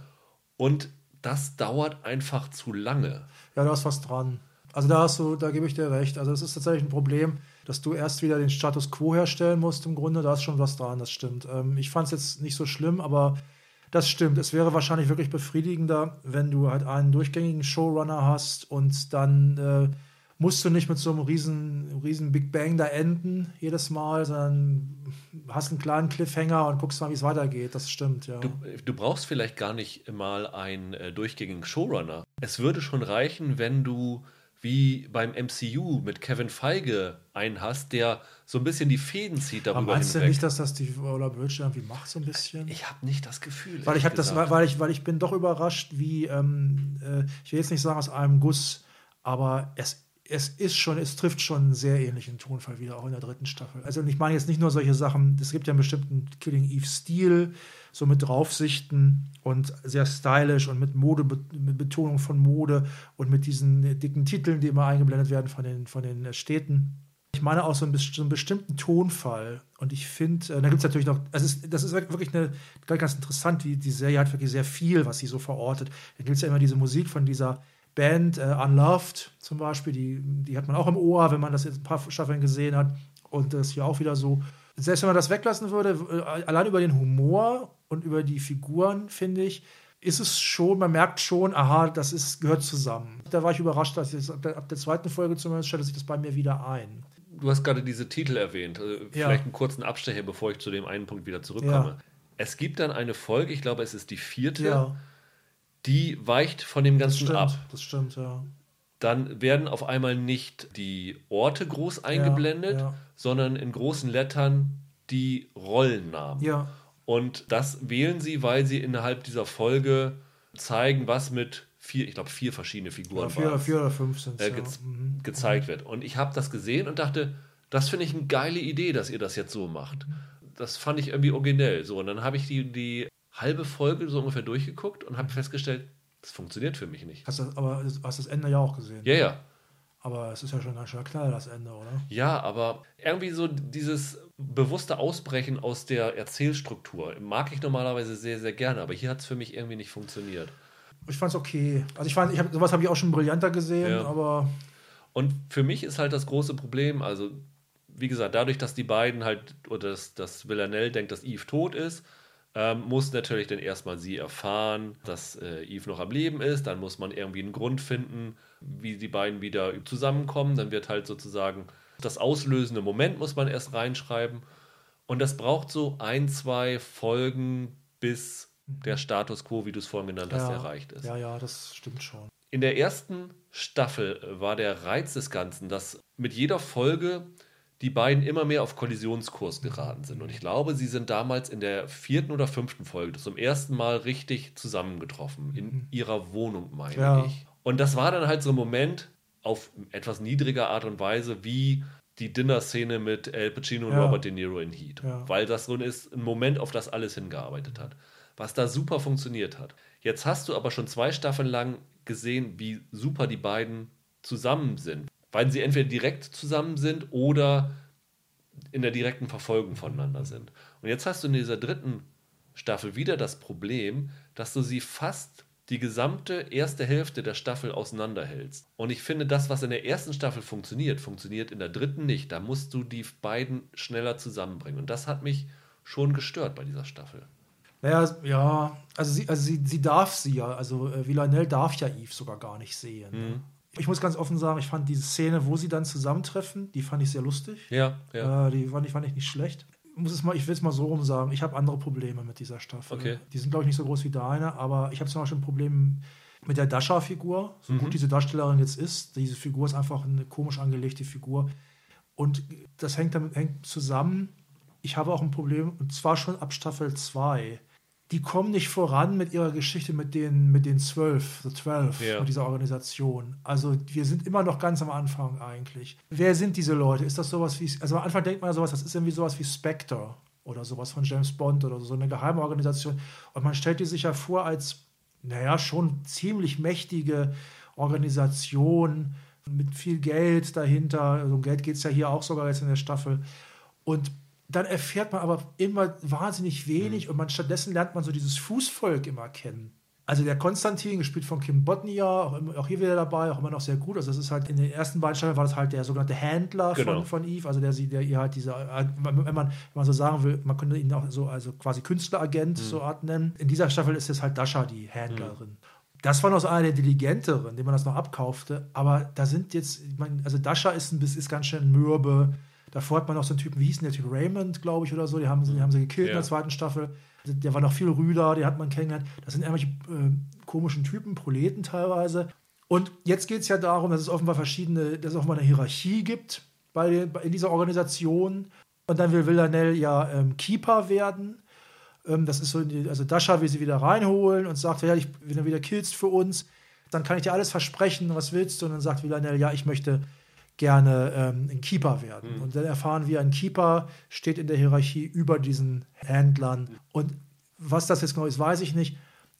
Und das dauert einfach zu lange. Ja, da ist was dran. Also da hast du, da gebe ich dir recht. Also es ist tatsächlich ein Problem, dass du erst wieder den Status quo herstellen musst im Grunde. Da ist schon was dran, das stimmt. Ähm, ich fand es jetzt nicht so schlimm, aber das stimmt. Es wäre wahrscheinlich wirklich befriedigender, wenn du halt einen durchgängigen Showrunner hast und dann äh, musst du nicht mit so einem riesen, riesen Big Bang da enden jedes Mal, sondern hast einen kleinen Cliffhanger und guckst mal, wie es weitergeht. Das stimmt, ja. Du, du brauchst vielleicht gar nicht mal einen äh, durchgängigen Showrunner. Es würde schon reichen, wenn du wie beim MCU mit Kevin Feige einen hast, der so ein bisschen die Fäden zieht aber darüber meinst du hinweg. nicht, dass das die Ola Bridge irgendwie macht so ein bisschen? ich habe nicht das Gefühl. Weil ich habe das, weil ich, weil ich bin doch überrascht, wie, ähm, äh, ich will jetzt nicht sagen aus einem Guss, aber es, es ist schon, es trifft schon einen sehr ähnlichen Tonfall wieder, auch in der dritten Staffel. Also ich meine jetzt nicht nur solche Sachen, es gibt ja einen bestimmten Killing Eve-Stil, so mit Draufsichten und sehr stylisch und mit Mode, mit Betonung von Mode und mit diesen dicken Titeln, die immer eingeblendet werden von den, von den Städten. Ich meine auch so einen, so einen bestimmten Tonfall. Und ich finde, äh, da gibt es natürlich noch, also ist, das ist wirklich eine, ganz, ganz interessant, wie die Serie hat wirklich sehr viel, was sie so verortet. Da gibt es ja immer diese Musik von dieser Band äh, Unloved zum Beispiel, die, die hat man auch im Ohr, wenn man das jetzt ein paar Staffeln gesehen hat. Und das hier auch wieder so. Selbst wenn man das weglassen würde, äh, allein über den Humor und über die Figuren, finde ich, ist es schon, man merkt schon, aha, das ist, gehört zusammen. Da war ich überrascht, dass jetzt ab der, ab der zweiten Folge zumindest stellte sich das bei mir wieder ein. Du hast gerade diese Titel erwähnt. Äh, Ja. Vielleicht einen kurzen Abstecher, bevor ich zu dem einen Punkt wieder zurückkomme. Ja. Es gibt dann eine Folge, ich glaube, es ist die vierte, Ja, die weicht von dem das Ganzen stimmt. ab. Das stimmt, ja. Dann werden auf einmal nicht die Orte groß eingeblendet, ja. sondern in großen Lettern die Rollennamen. Ja, Und das wählen sie, weil sie innerhalb dieser Folge zeigen, was mit vier, ich glaube, vier verschiedene Figuren vier, waren, vier oder fünf sind äh, ge Ja. Mhm. gezeigt wird. Und ich habe das gesehen und dachte, das finde ich eine geile Idee, dass ihr das jetzt so macht. Das fand ich irgendwie originell. So, und dann habe ich die, die halbe Folge so ungefähr durchgeguckt und habe festgestellt, das funktioniert für mich nicht. Hast das, aber du hast das Ende ja auch gesehen. Ja, ja. Aber es ist ja schon ein schöner Knall, das Ende, oder? Ja, aber irgendwie so dieses bewusste Ausbrechen aus der Erzählstruktur mag ich normalerweise sehr, sehr gerne, aber hier hat es für mich irgendwie nicht funktioniert. Ich fand es okay. Also ich fand, ich hab, sowas habe ich auch schon brillanter gesehen, Ja. aber Und für mich ist halt das große Problem, also wie gesagt, dadurch, dass die beiden halt, oder dass, dass Villanelle denkt, dass Eve tot ist, ähm, muss natürlich dann erstmal sie erfahren, dass äh, Eve noch am Leben ist. Dann muss man irgendwie einen Grund finden, wie die beiden wieder zusammenkommen. Dann wird halt sozusagen das auslösende Moment muss man erst reinschreiben. Und das braucht so ein, zwei Folgen, bis der Status quo, wie du es vorhin genannt hast, ja, erreicht ist. Ja, ja, das stimmt schon. In der ersten Staffel war der Reiz des Ganzen, dass mit jeder Folge die beiden immer mehr auf Kollisionskurs geraten sind. Und ich glaube, sie sind damals in der vierten oder fünften Folge zum ersten Mal richtig zusammengetroffen. In ihrer Wohnung, meine Ja. ich. Und das war dann halt so ein Moment auf etwas niedriger Art und Weise, wie die Dinner-Szene mit El Pacino und Ja. Robert De Niro in Heat. Ja. Weil das so ist, ein Moment, auf das alles hingearbeitet hat. Was da super funktioniert hat. Jetzt hast du aber schon zwei Staffeln lang gesehen, wie super die beiden zusammen sind. Weil sie entweder direkt zusammen sind oder in der direkten Verfolgung voneinander sind. Und jetzt hast du in dieser dritten Staffel wieder das Problem, dass du sie fast die gesamte erste Hälfte der Staffel auseinanderhältst. Und ich finde, das, was in der ersten Staffel funktioniert, funktioniert in der dritten nicht. Da musst du die beiden schneller zusammenbringen. Und das hat mich schon gestört bei dieser Staffel. Naja, ja, also sie, also sie, sie darf sie ja, also äh, Villanelle darf ja Eve sogar gar nicht sehen. Mhm. Ich muss ganz offen sagen, ich fand diese Szene, wo sie dann zusammentreffen, die fand ich sehr lustig. Ja, ja. Äh, die fand ich, fand ich nicht schlecht. Ich Muss es mal, ich will es mal so rum sagen, ich habe andere Probleme mit dieser Staffel. Okay. Die sind, glaube ich, nicht so groß wie deine, aber ich habe zum Beispiel ein Problem mit der Dasha-Figur. So Mhm. gut diese Darstellerin jetzt ist, diese Figur ist einfach eine komisch angelegte Figur. Und das hängt damit hängt zusammen. Ich habe auch ein Problem, und zwar schon ab Staffel 2. Die kommen nicht voran mit ihrer Geschichte mit den, mit den zwölf, The Twelve, mit dieser Organisation. Also wir sind immer noch ganz am Anfang eigentlich. Wer sind diese Leute? Ist das sowas wie, also am Anfang denkt man ja sowas, das ist irgendwie sowas wie Spectre oder sowas von James Bond oder so eine geheime Organisation. Und man stellt die sich ja vor als, naja, schon ziemlich mächtige Organisation mit viel Geld dahinter. Also um Geld geht es ja hier auch sogar jetzt in der Staffel. Und dann erfährt man aber immer wahnsinnig wenig und man stattdessen lernt man so dieses Fußvolk immer kennen. Also der Konstantin, gespielt von Kim Bodnia, auch, immer- auch hier wieder dabei, auch immer noch sehr gut. Also das ist halt in den ersten beiden Staffeln war das halt der sogenannte Händler Genau. von, von Eve, also der sie, der ihr halt diese, wenn man, wenn man so sagen will, man könnte ihn auch so also quasi Künstleragent so Art nennen. In dieser Staffel ist es halt Dasha die Händlerin. Das war noch so einer der intelligenteren, dem man das noch abkaufte. Aber da sind jetzt, ich meine, also Dasha ist, ein bisschen, ist ganz schön mürbe. Davor hat man noch so einen Typen, wie hieß denn der Typ? Raymond, glaube ich, oder so. Die haben, sie- die haben sie gekillt in Ja. der zweiten Staffel. Der war noch viel rüder, den hat man kennengelernt. Das sind irgendwelche äh, komischen Typen, Proleten teilweise. Und jetzt geht es ja darum, dass es offenbar verschiedene, dass es offenbar eine Hierarchie gibt bei, bei, in dieser Organisation. Und dann will Villanelle ja ähm, Keeper werden. Ähm, das ist so, die- also Dasha will sie wieder reinholen und sagt, ja, ich, wenn du wieder killst für uns, dann kann ich dir alles versprechen, was willst du? Und dann sagt Villanelle, ja, ich möchte gerne ähm, ein Keeper werden. Und dann erfahren wir, ein Keeper steht in der Hierarchie über diesen Händlern. Und was das jetzt genau ist, weiß ich nicht.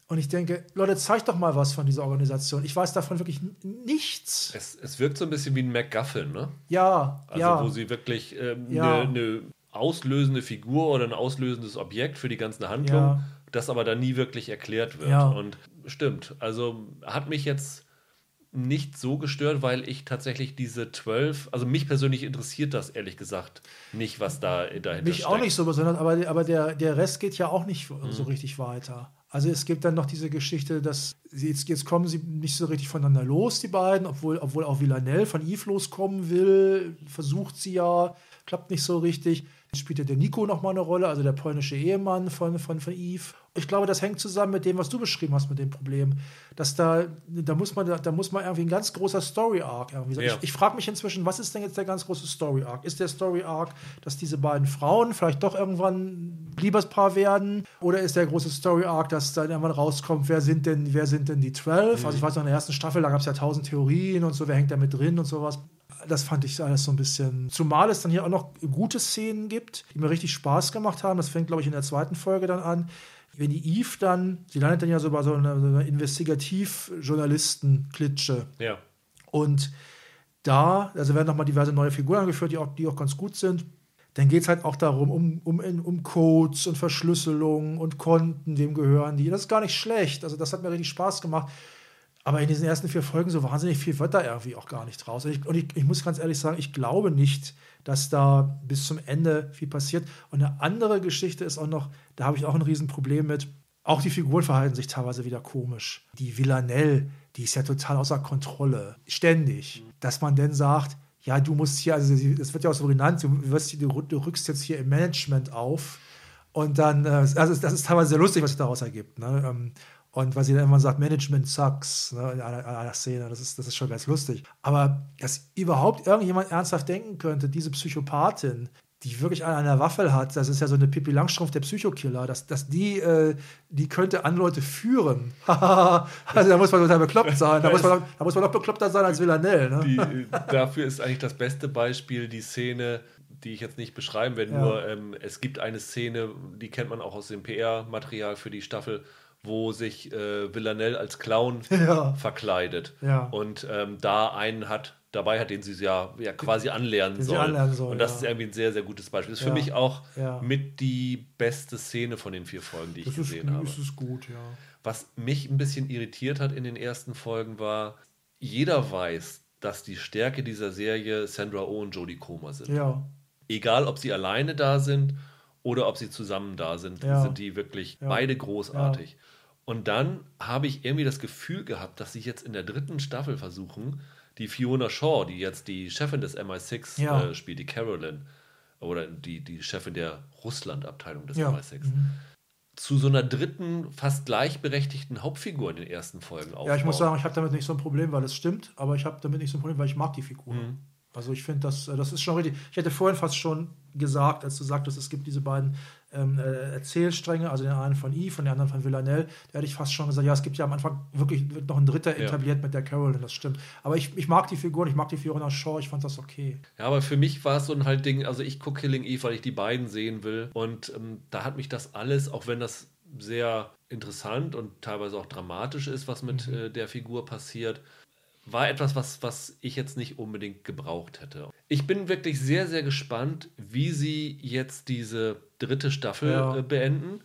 Und ich denke, Leute, zeigt doch mal was von dieser Organisation. Ich weiß davon wirklich nichts. Es, es wirkt so ein bisschen wie ein MacGuffin, ne? Ja, Also ja. wo sie wirklich ähm, eine Ja. eine auslösende Figur oder ein auslösendes Objekt für die ganze Handlung, Ja. das aber dann nie wirklich erklärt wird. Ja. Und stimmt, also hat mich jetzt nicht so gestört, weil ich tatsächlich diese zwölf, also mich persönlich interessiert das ehrlich gesagt nicht, was da dahinter Mich steckt. auch nicht so besonders, aber, aber der, der Rest geht ja auch nicht Mhm. so richtig weiter. Also es gibt dann noch diese Geschichte, dass sie, jetzt, jetzt kommen sie nicht so richtig voneinander los, die beiden, obwohl, obwohl auch Villanelle von Yves loskommen will, versucht sie ja, klappt nicht so richtig. Spielt ja der Nico nochmal eine Rolle, also der polnische Ehemann von, von, von Yves. Ich glaube, das hängt zusammen mit dem, was du beschrieben hast, mit dem Problem. Dass da, da muss man, da muss man irgendwie ein ganz großer Story-Arc irgendwie sein. Ja. Ich, ich frage mich inzwischen, was ist denn jetzt der ganz große Story-Arc? Ist der Story-Arc, dass diese beiden Frauen vielleicht doch irgendwann Liebespaar werden? Oder ist der große Story-Arc, dass dann irgendwann rauskommt, wer sind denn, wer sind denn die Twelve? Also ich weiß noch, in der ersten Staffel, da gab es ja tausend Theorien und so, wer hängt da mit drin und sowas. Das fand ich alles so ein bisschen. Zumal es dann hier auch noch gute Szenen gibt, die mir richtig Spaß gemacht haben. Das fängt, glaube ich, in der zweiten Folge dann an. Wenn die Eve dann, sie landet dann ja so bei so einer, so einer Investigativ-Journalisten-Klitsche. Ja. Und da, also werden nochmal diverse neue Figuren angeführt, die auch, die auch ganz gut sind. dann geht es halt auch darum, um, um, um Codes und Verschlüsselung und Konten, wem gehören die. Das ist gar nicht schlecht. Also das hat mir richtig Spaß gemacht. Aber in diesen ersten vier Folgen so wahnsinnig viel wird da irgendwie auch gar nicht draus. Und ich, und ich, ich muss ganz ehrlich sagen, ich glaube nicht, dass da bis zum Ende viel passiert. Und eine andere Geschichte ist auch noch, da habe ich auch ein Riesenproblem mit. Auch die Figuren verhalten sich teilweise wieder komisch. Die Villanelle, die ist ja total außer Kontrolle. Ständig. Dass man denn sagt, ja, du musst hier, also es wird ja auch so genannt, du, wirst, du, du rückst jetzt hier im Management auf. Und dann, äh, also das ist teilweise sehr lustig, was sich daraus ergibt. Ne? Und weil sie dann immer sagt, Management sucks ne, in, einer, in einer Szene, das ist, das ist schon ganz lustig. Aber dass überhaupt irgendjemand ernsthaft denken könnte, diese Psychopathin, die wirklich an einer Waffel hat, das ist ja so eine Pippi Langstrumpf, der Psychokiller, dass, dass die, äh, die könnte an Leute führen. also da muss man total bekloppt sein. Da muss man, da muss man noch bekloppter sein als Villanelle. Ne? Die, dafür ist eigentlich das beste Beispiel die Szene, die ich jetzt nicht beschreiben werde, ja. nur ähm, es gibt eine Szene, die kennt man auch aus dem PR-Material für die Staffel, wo sich äh, Villanelle als Clown ja. verkleidet ja. und ähm, da einen hat, dabei hat, den sie ja, ja quasi anlernen soll. anlernen soll. Und das ist irgendwie ein sehr, sehr gutes Beispiel. Das ist für mich auch mit die beste Szene von den vier Folgen, die das ich gesehen ist, habe. Das ist gut, ja. Was mich ein bisschen irritiert hat in den ersten Folgen war, jeder weiß, dass die Stärke dieser Serie Sandra Oh und Jodie Comer sind. Ja. Egal, ob sie alleine da sind oder ob sie zusammen da sind, ja. sind die wirklich ja. beide großartig. Ja. Und dann habe ich irgendwie das Gefühl gehabt, dass sie jetzt in der dritten Staffel versuchen, die Fiona Shaw, die jetzt die Chefin des MI6 ja. äh, spielt, die Carolyn, oder die, die Chefin der Russland-Abteilung des ja. MI6, mhm. zu so einer dritten, fast gleichberechtigten Hauptfigur in den ersten Folgen aufbauen. Ja, ich muss sagen, ich habe damit nicht so ein Problem, weil es stimmt, aber ich habe damit nicht so ein Problem, weil ich mag die Figur. Mhm. Also ich finde, das, das ist schon richtig. Ich hätte vorhin fast schon gesagt, als du sagtest, es gibt diese beiden ähm, äh, Erzählstränge, also den einen von Eve und den anderen von Villanelle, da hätte ich fast schon gesagt, ja, es gibt ja am Anfang wirklich noch ein dritter ja. etabliert mit der Carolyn, das stimmt. Aber ich, ich mag die Figuren, ich mag die Fiona Shaw, ich fand das okay. Ja, aber für mich war es so ein halt Ding, also ich gucke Killing Eve, weil ich die beiden sehen will und ähm, da hat mich das alles, auch wenn das sehr interessant und teilweise auch dramatisch ist, was mit mhm. äh, der Figur passiert, war etwas, was, was ich jetzt nicht unbedingt gebraucht hätte. Ich bin wirklich sehr, sehr gespannt, wie sie jetzt diese dritte Staffel ja. äh, beenden,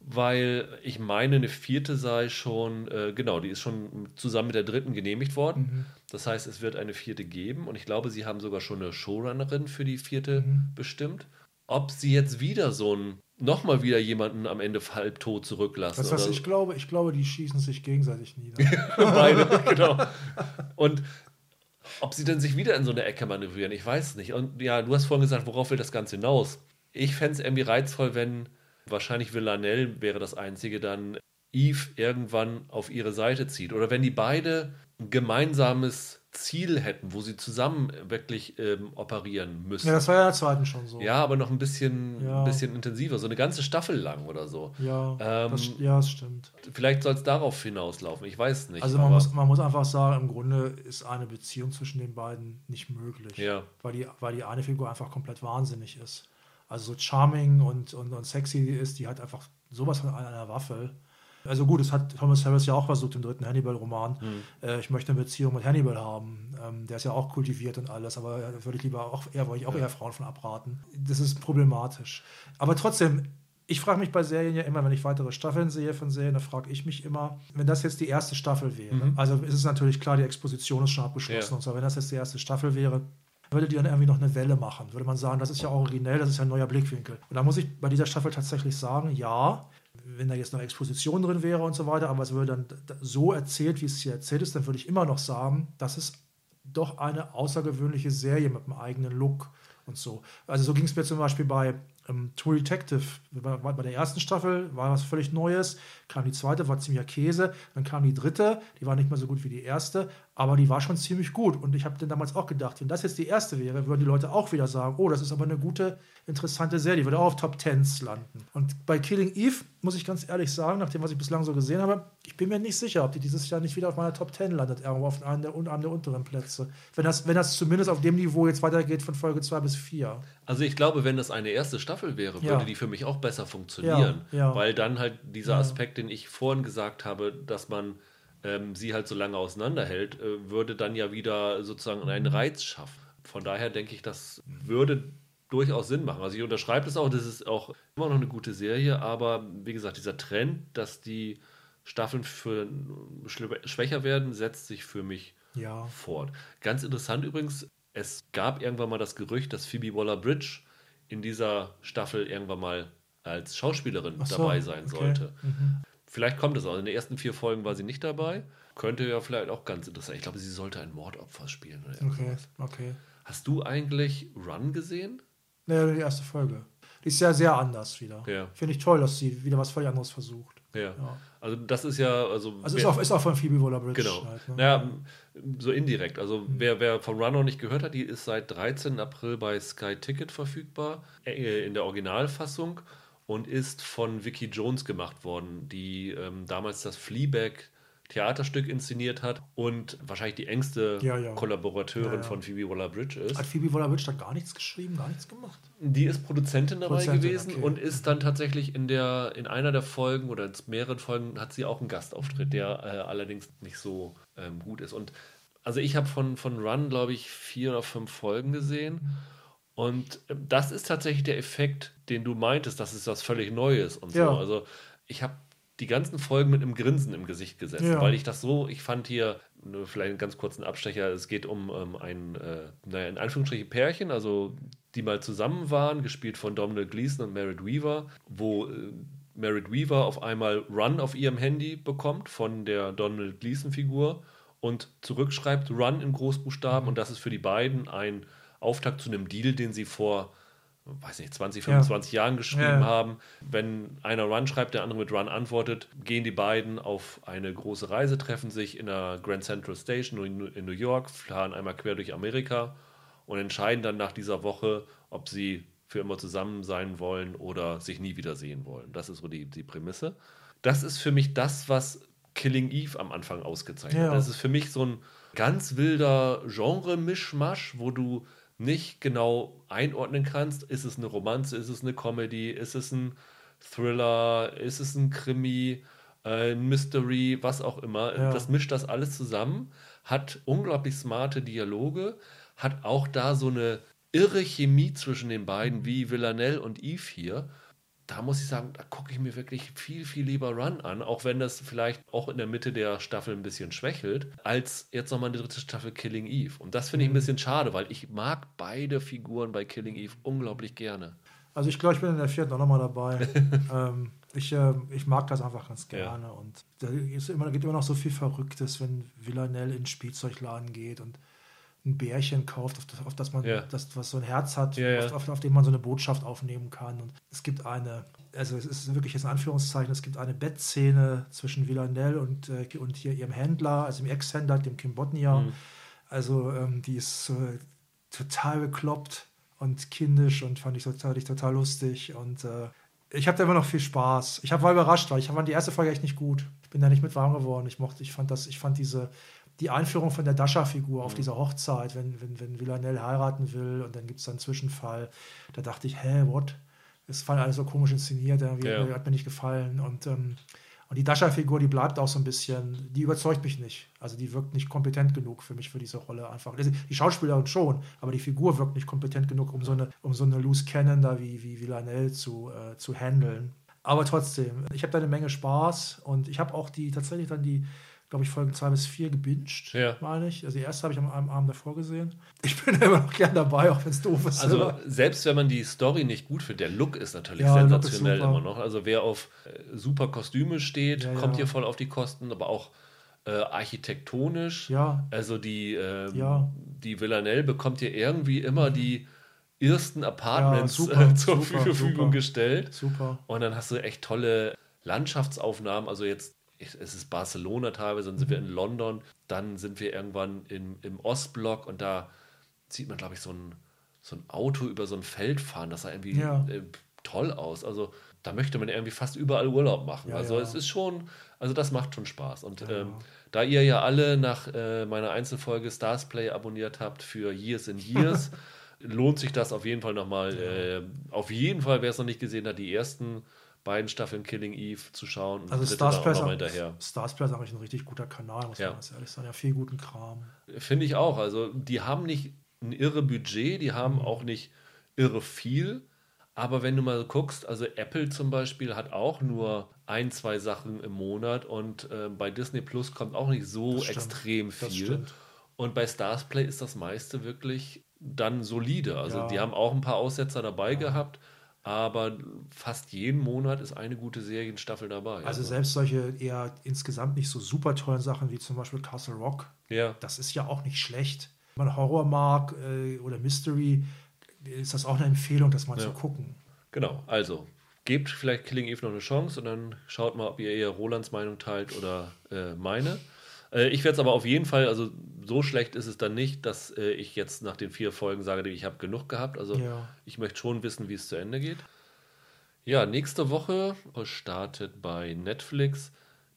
weil ich meine, eine vierte sei schon, äh, genau, die ist schon zusammen mit der dritten genehmigt worden. Mhm. Das heißt, es wird eine vierte geben und ich glaube, sie haben sogar schon eine Showrunnerin für die vierte mhm. bestimmt. Ob sie jetzt wieder so ein nochmal wieder jemanden am Ende halbtot zurücklassen. Das heißt, ich glaube, ich glaube, die schießen sich gegenseitig nieder. Beide, genau. Und ob sie dann sich wieder in so eine Ecke manövrieren, ich weiß nicht. Und ja, du hast vorhin gesagt, worauf will das Ganze hinaus? Ich fände es irgendwie reizvoll, wenn wahrscheinlich Villanelle wäre das Einzige, dann Eve irgendwann auf ihre Seite zieht. Oder wenn die beide ein gemeinsames Ziel hätten, wo sie zusammen wirklich ähm, operieren müssen. Ja, das war ja in der zweiten schon so. Ja, aber noch ein bisschen, ja. ein bisschen intensiver, so eine ganze Staffel lang oder so. Ja, ähm, das, ja das stimmt. Vielleicht soll es darauf hinauslaufen, ich weiß nicht. Also man muss, man muss einfach sagen, im Grunde ist eine Beziehung zwischen den beiden nicht möglich. Ja. Weil die, weil die eine Figur einfach komplett wahnsinnig ist. Also so charming und, und, und sexy ist, die hat einfach sowas von einer Waffe. Also gut, das hat Thomas Harris ja auch versucht im dritten Hannibal-Roman. Mhm. Äh, ich möchte eine Beziehung mit Hannibal haben. Ähm, der ist ja auch kultiviert und alles, aber da würde ich lieber auch eher, ich auch ja. eher Frauen von abraten. Das ist problematisch. Aber trotzdem, ich frage mich bei Serien ja immer, wenn ich weitere Staffeln sehe von Serien, da frage ich mich immer, wenn das jetzt die erste Staffel wäre, mhm. also ist es natürlich klar, die Exposition ist schon abgeschlossen ja. und so, wenn das jetzt die erste Staffel wäre, würde die dann irgendwie noch eine Welle machen. Würde man sagen, das ist ja originell, das ist ja ein neuer Blickwinkel. Und da muss ich bei dieser Staffel tatsächlich sagen, ja, wenn da jetzt noch Exposition drin wäre und so weiter, aber es würde dann so erzählt, wie es hier erzählt ist, dann würde ich immer noch sagen, das ist doch eine außergewöhnliche Serie mit einem eigenen Look und so. Also so ging es mir zum Beispiel bei ähm, True Detective. Bei, bei, der ersten Staffel war was völlig Neues, kam die zweite, war ziemlicher Käse, dann kam die dritte, die war nicht mehr so gut wie die erste, aber die war schon ziemlich gut. Und ich habe dann damals auch gedacht, wenn das jetzt die erste wäre, würden die Leute auch wieder sagen, oh, das ist aber eine gute, interessante Serie, die würde auch auf Top Tens landen. Und bei Killing Eve muss ich ganz ehrlich sagen, nach dem, was ich bislang so gesehen habe, ich bin mir nicht sicher, ob die dieses Jahr nicht wieder auf meiner Top Ten landet, irgendwo auf einem der, einem der unteren Plätze. Wenn das, wenn das zumindest auf dem Niveau jetzt weitergeht von Folge 2 bis 4. Also ich glaube, wenn das eine erste Staffel wäre, würde ja. die für mich auch besser funktionieren. Ja, ja. Weil dann halt dieser Aspekt, den ich vorhin gesagt habe, dass man ähm, sie halt so lange auseinanderhält, äh, würde dann ja wieder sozusagen einen Reiz schaffen. Von daher denke ich, das würde durchaus Sinn machen. Also ich unterschreibe das auch, das ist auch immer noch eine gute Serie, aber wie gesagt, dieser Trend, dass die Staffeln für schwächer werden, setzt sich für mich ja. fort. Ganz interessant übrigens, es gab irgendwann mal das Gerücht, dass Phoebe Waller-Bridge in dieser Staffel irgendwann mal als Schauspielerin so, dabei sein okay. sollte. Mhm. Vielleicht kommt es auch. In den ersten vier Folgen war sie nicht dabei. Könnte ja vielleicht auch ganz interessant. Ich glaube, sie sollte ein Mordopfer spielen. Oder okay, okay. Hast du eigentlich Run gesehen? Naja, die erste Folge. Die ist ja sehr anders wieder. Ja. Finde ich toll, dass sie wieder was völlig anderes versucht. Ja. ja. Also das ist ja, also. Also ist auch, ist auch von Phoebe Waller-Bridge. Genau. Halt, ne? Naja, so indirekt. Also mhm. wer, wer von Run noch nicht gehört hat, die ist seit 13. April bei Sky Ticket verfügbar, äh, in der Originalfassung und ist von Vicky Jones gemacht worden, die ähm, damals das Fleabag Theaterstück inszeniert hat und wahrscheinlich die engste ja, ja. Kollaborateurin ja, von Phoebe Waller-Bridge ist. Hat Phoebe Waller-Bridge da gar nichts geschrieben, gar nichts gemacht? Die ist Produzentin dabei Produzentin, gewesen okay. und ist dann tatsächlich in der in einer der Folgen oder in mehreren Folgen hat sie auch einen Gastauftritt, der äh, allerdings nicht so ähm, gut ist. Und also ich habe von, von Run, glaube ich, vier oder fünf Folgen gesehen. Und äh, das ist tatsächlich der Effekt, den du meintest, dass es was völlig Neues und so. Ja. Also ich habe die ganzen Folgen mit einem Grinsen im Gesicht gesetzt, Ja. weil ich das so, ich fand hier, nur vielleicht einen ganz kurzen Abstecher, es geht um ähm, ein, äh, naja, in Anführungsstrichen Pärchen, also die mal zusammen waren, gespielt von Domhnall Gleeson und Merritt Weaver, wo äh, Merritt Weaver auf einmal Run auf ihrem Handy bekommt von der Donald Gleason-Figur und zurückschreibt Run in Großbuchstaben und das ist für die beiden ein Auftakt zu einem Deal, den sie vor weiß nicht, 20, 25 Jahren geschrieben Ja. haben. Wenn einer Run schreibt, der andere mit Run antwortet, gehen die beiden auf eine große Reise, treffen sich in der Grand Central Station in in New York, fahren einmal quer durch Amerika und entscheiden dann nach dieser Woche, ob sie für immer zusammen sein wollen oder sich nie wiedersehen wollen. Das ist so die, die Prämisse. Das ist für mich das, was Killing Eve am Anfang ausgezeichnet hat. Ja. Das ist für mich so ein ganz wilder Genre-Mischmasch, wo du nicht genau einordnen kannst, ist es eine Romanze, ist es eine Comedy, ist es ein Thriller, ist es ein Krimi, äh, ein Mystery, was auch immer. Ja. Das mischt das alles zusammen, hat unglaublich smarte Dialoge, hat auch da so eine irre Chemie zwischen den beiden, wie Villanelle und Eve hier. Da muss ich sagen, da gucke ich mir wirklich viel, viel lieber Run an, auch wenn das vielleicht auch in der Mitte der Staffel ein bisschen schwächelt, als jetzt nochmal eine dritte Staffel Killing Eve. Und das finde ich ein bisschen schade, weil ich mag beide Figuren bei Killing Eve unglaublich gerne. Also ich glaube, ich bin in der vierten auch nochmal dabei. ähm, ich, äh, ich mag das einfach ganz gerne. Und da immer, gibt immer noch so viel Verrücktes, wenn Villanelle in den Spielzeugladen geht und ein Bärchen kauft, auf das, auf das man, Ja. das, was so ein Herz hat, Ja. Auf, auf, auf dem man so eine Botschaft aufnehmen kann. Und es gibt eine, also es ist wirklich jetzt ein Anführungszeichen, es gibt eine Bettszene zwischen Villanelle und, äh, und hier ihrem Händler, also dem Ex-Händler, dem Kim Bodnia. Mhm. Also ähm, die ist so total bekloppt und kindisch und fand ich total, ich total lustig. Und äh, ich habe da immer noch viel Spaß. Ich hab, war überrascht, weil ich fand die erste Folge echt nicht gut. Ich bin da nicht mit warm geworden. Ich mochte, ich fand das, ich fand diese, die Einführung von der Dasha-Figur auf dieser Hochzeit, wenn, wenn, wenn Villanelle heiraten will und dann gibt es dann einen Zwischenfall, da dachte ich, hä, what? Es fand alles so komisch inszeniert, irgendwie Ja. hat mir nicht gefallen. Und, ähm, und die Dasha-Figur, die bleibt auch so ein bisschen, die überzeugt mich nicht. Also die wirkt nicht kompetent genug für mich für diese Rolle einfach. Also Die Schauspielerin schon, aber die Figur wirkt nicht kompetent genug, um so eine, um so eine Loose Cannon da wie, wie Villanelle zu, äh, zu handeln. Aber trotzdem, ich habe da eine Menge Spaß und ich habe auch die tatsächlich dann die, glaube ich, Folgen 2 bis 4 gebinged, Ja. meine ich. Also die erste habe ich am Abend davor gesehen. Ich bin immer noch gern dabei, auch wenn es doof ist. Also aber- selbst wenn man die Story nicht gut findet, der Look ist natürlich Ja, ist sensationell super. immer noch. Also wer auf äh, super Kostüme steht, Ja, kommt hier voll auf die Kosten, aber auch äh, architektonisch. ja, Also die, ähm, Ja. die Villanelle bekommt hier irgendwie immer die ersten Apartments Ja, super, äh, zur super, Verfügung super. gestellt. super. Und dann hast du echt tolle Landschaftsaufnahmen. Also jetzt, es ist Barcelona teilweise, dann sind wir in London, dann sind wir irgendwann in, im Ostblock und da sieht man, glaube ich, so ein, so ein Auto über so ein Feld fahren. Das sah irgendwie Ja. äh, toll aus. Also da möchte man irgendwie fast überall Urlaub machen. Ja, also ja. es ist schon, also das macht schon Spaß. Und ähm, da ihr ja alle nach äh, meiner Einzelfolge Stars Play abonniert habt für Years and Years, lohnt sich das auf jeden Fall nochmal. Äh, auf jeden Fall, wer es noch nicht gesehen hat, die ersten beiden Staffeln Killing Eve zu schauen und Also Stars Plus, auch hinterher. Stars Plus ist eigentlich ein richtig guter Kanal, muss Ja. man ganz ehrlich sagen. Ja, viel guten Kram. Finde ich auch. Also die haben nicht ein irre Budget, die haben Mhm. auch nicht irre viel. Aber wenn du mal guckst, also Apple zum Beispiel hat auch nur ein, zwei Sachen im Monat und äh, bei Disney Plus kommt auch nicht so extrem viel. Und bei Stars Play ist das meiste wirklich dann solide. Also ja. die haben auch ein paar Aussetzer dabei ja. gehabt, aber fast jeden Monat ist eine gute Serienstaffel dabei. Also, also, selbst solche eher insgesamt nicht so super tollen Sachen wie zum Beispiel Castle Rock, ja. das ist ja auch nicht schlecht. Wenn man Horror mag äh, oder Mystery, ist das auch eine Empfehlung, das mal ja. zu gucken. Genau, also gebt vielleicht Killing Eve noch eine Chance und dann schaut mal, ob ihr eher Rolands Meinung teilt oder äh, meine. Äh, ich werde es aber auf jeden Fall, also so schlecht ist es dann nicht, dass äh, ich jetzt nach den vier Folgen sage, ich habe genug gehabt. Also ja. ich möchte schon wissen, wie es zu Ende geht. Ja, nächste Woche startet bei Netflix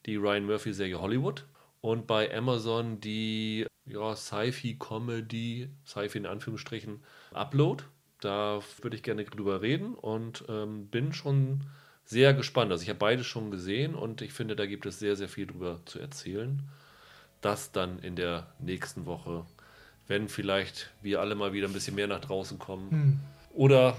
die Ryan Murphy-Serie Hollywood und bei Amazon die ja, Sci-Fi-Comedy, Sci-Fi in Anführungsstrichen, Upload. Da würde ich gerne drüber reden und ähm, bin schon sehr gespannt. Also ich habe beide schon gesehen und ich finde, da gibt es sehr, sehr viel drüber zu erzählen. Das dann in der nächsten Woche, wenn vielleicht wir alle mal wieder ein bisschen mehr nach draußen kommen hm. oder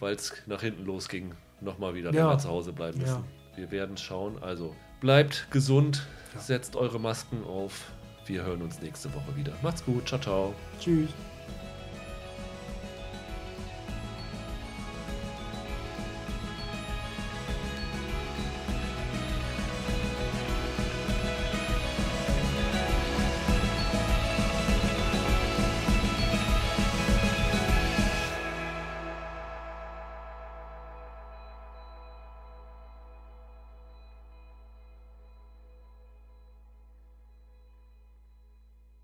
weil es nach hinten losging, nochmal wieder ja. länger zu Hause bleiben müssen. Ja. Wir werden schauen. Also bleibt gesund, ja. setzt eure Masken auf. Wir hören uns nächste Woche wieder. Macht's gut. Ciao, ciao. Tschüss.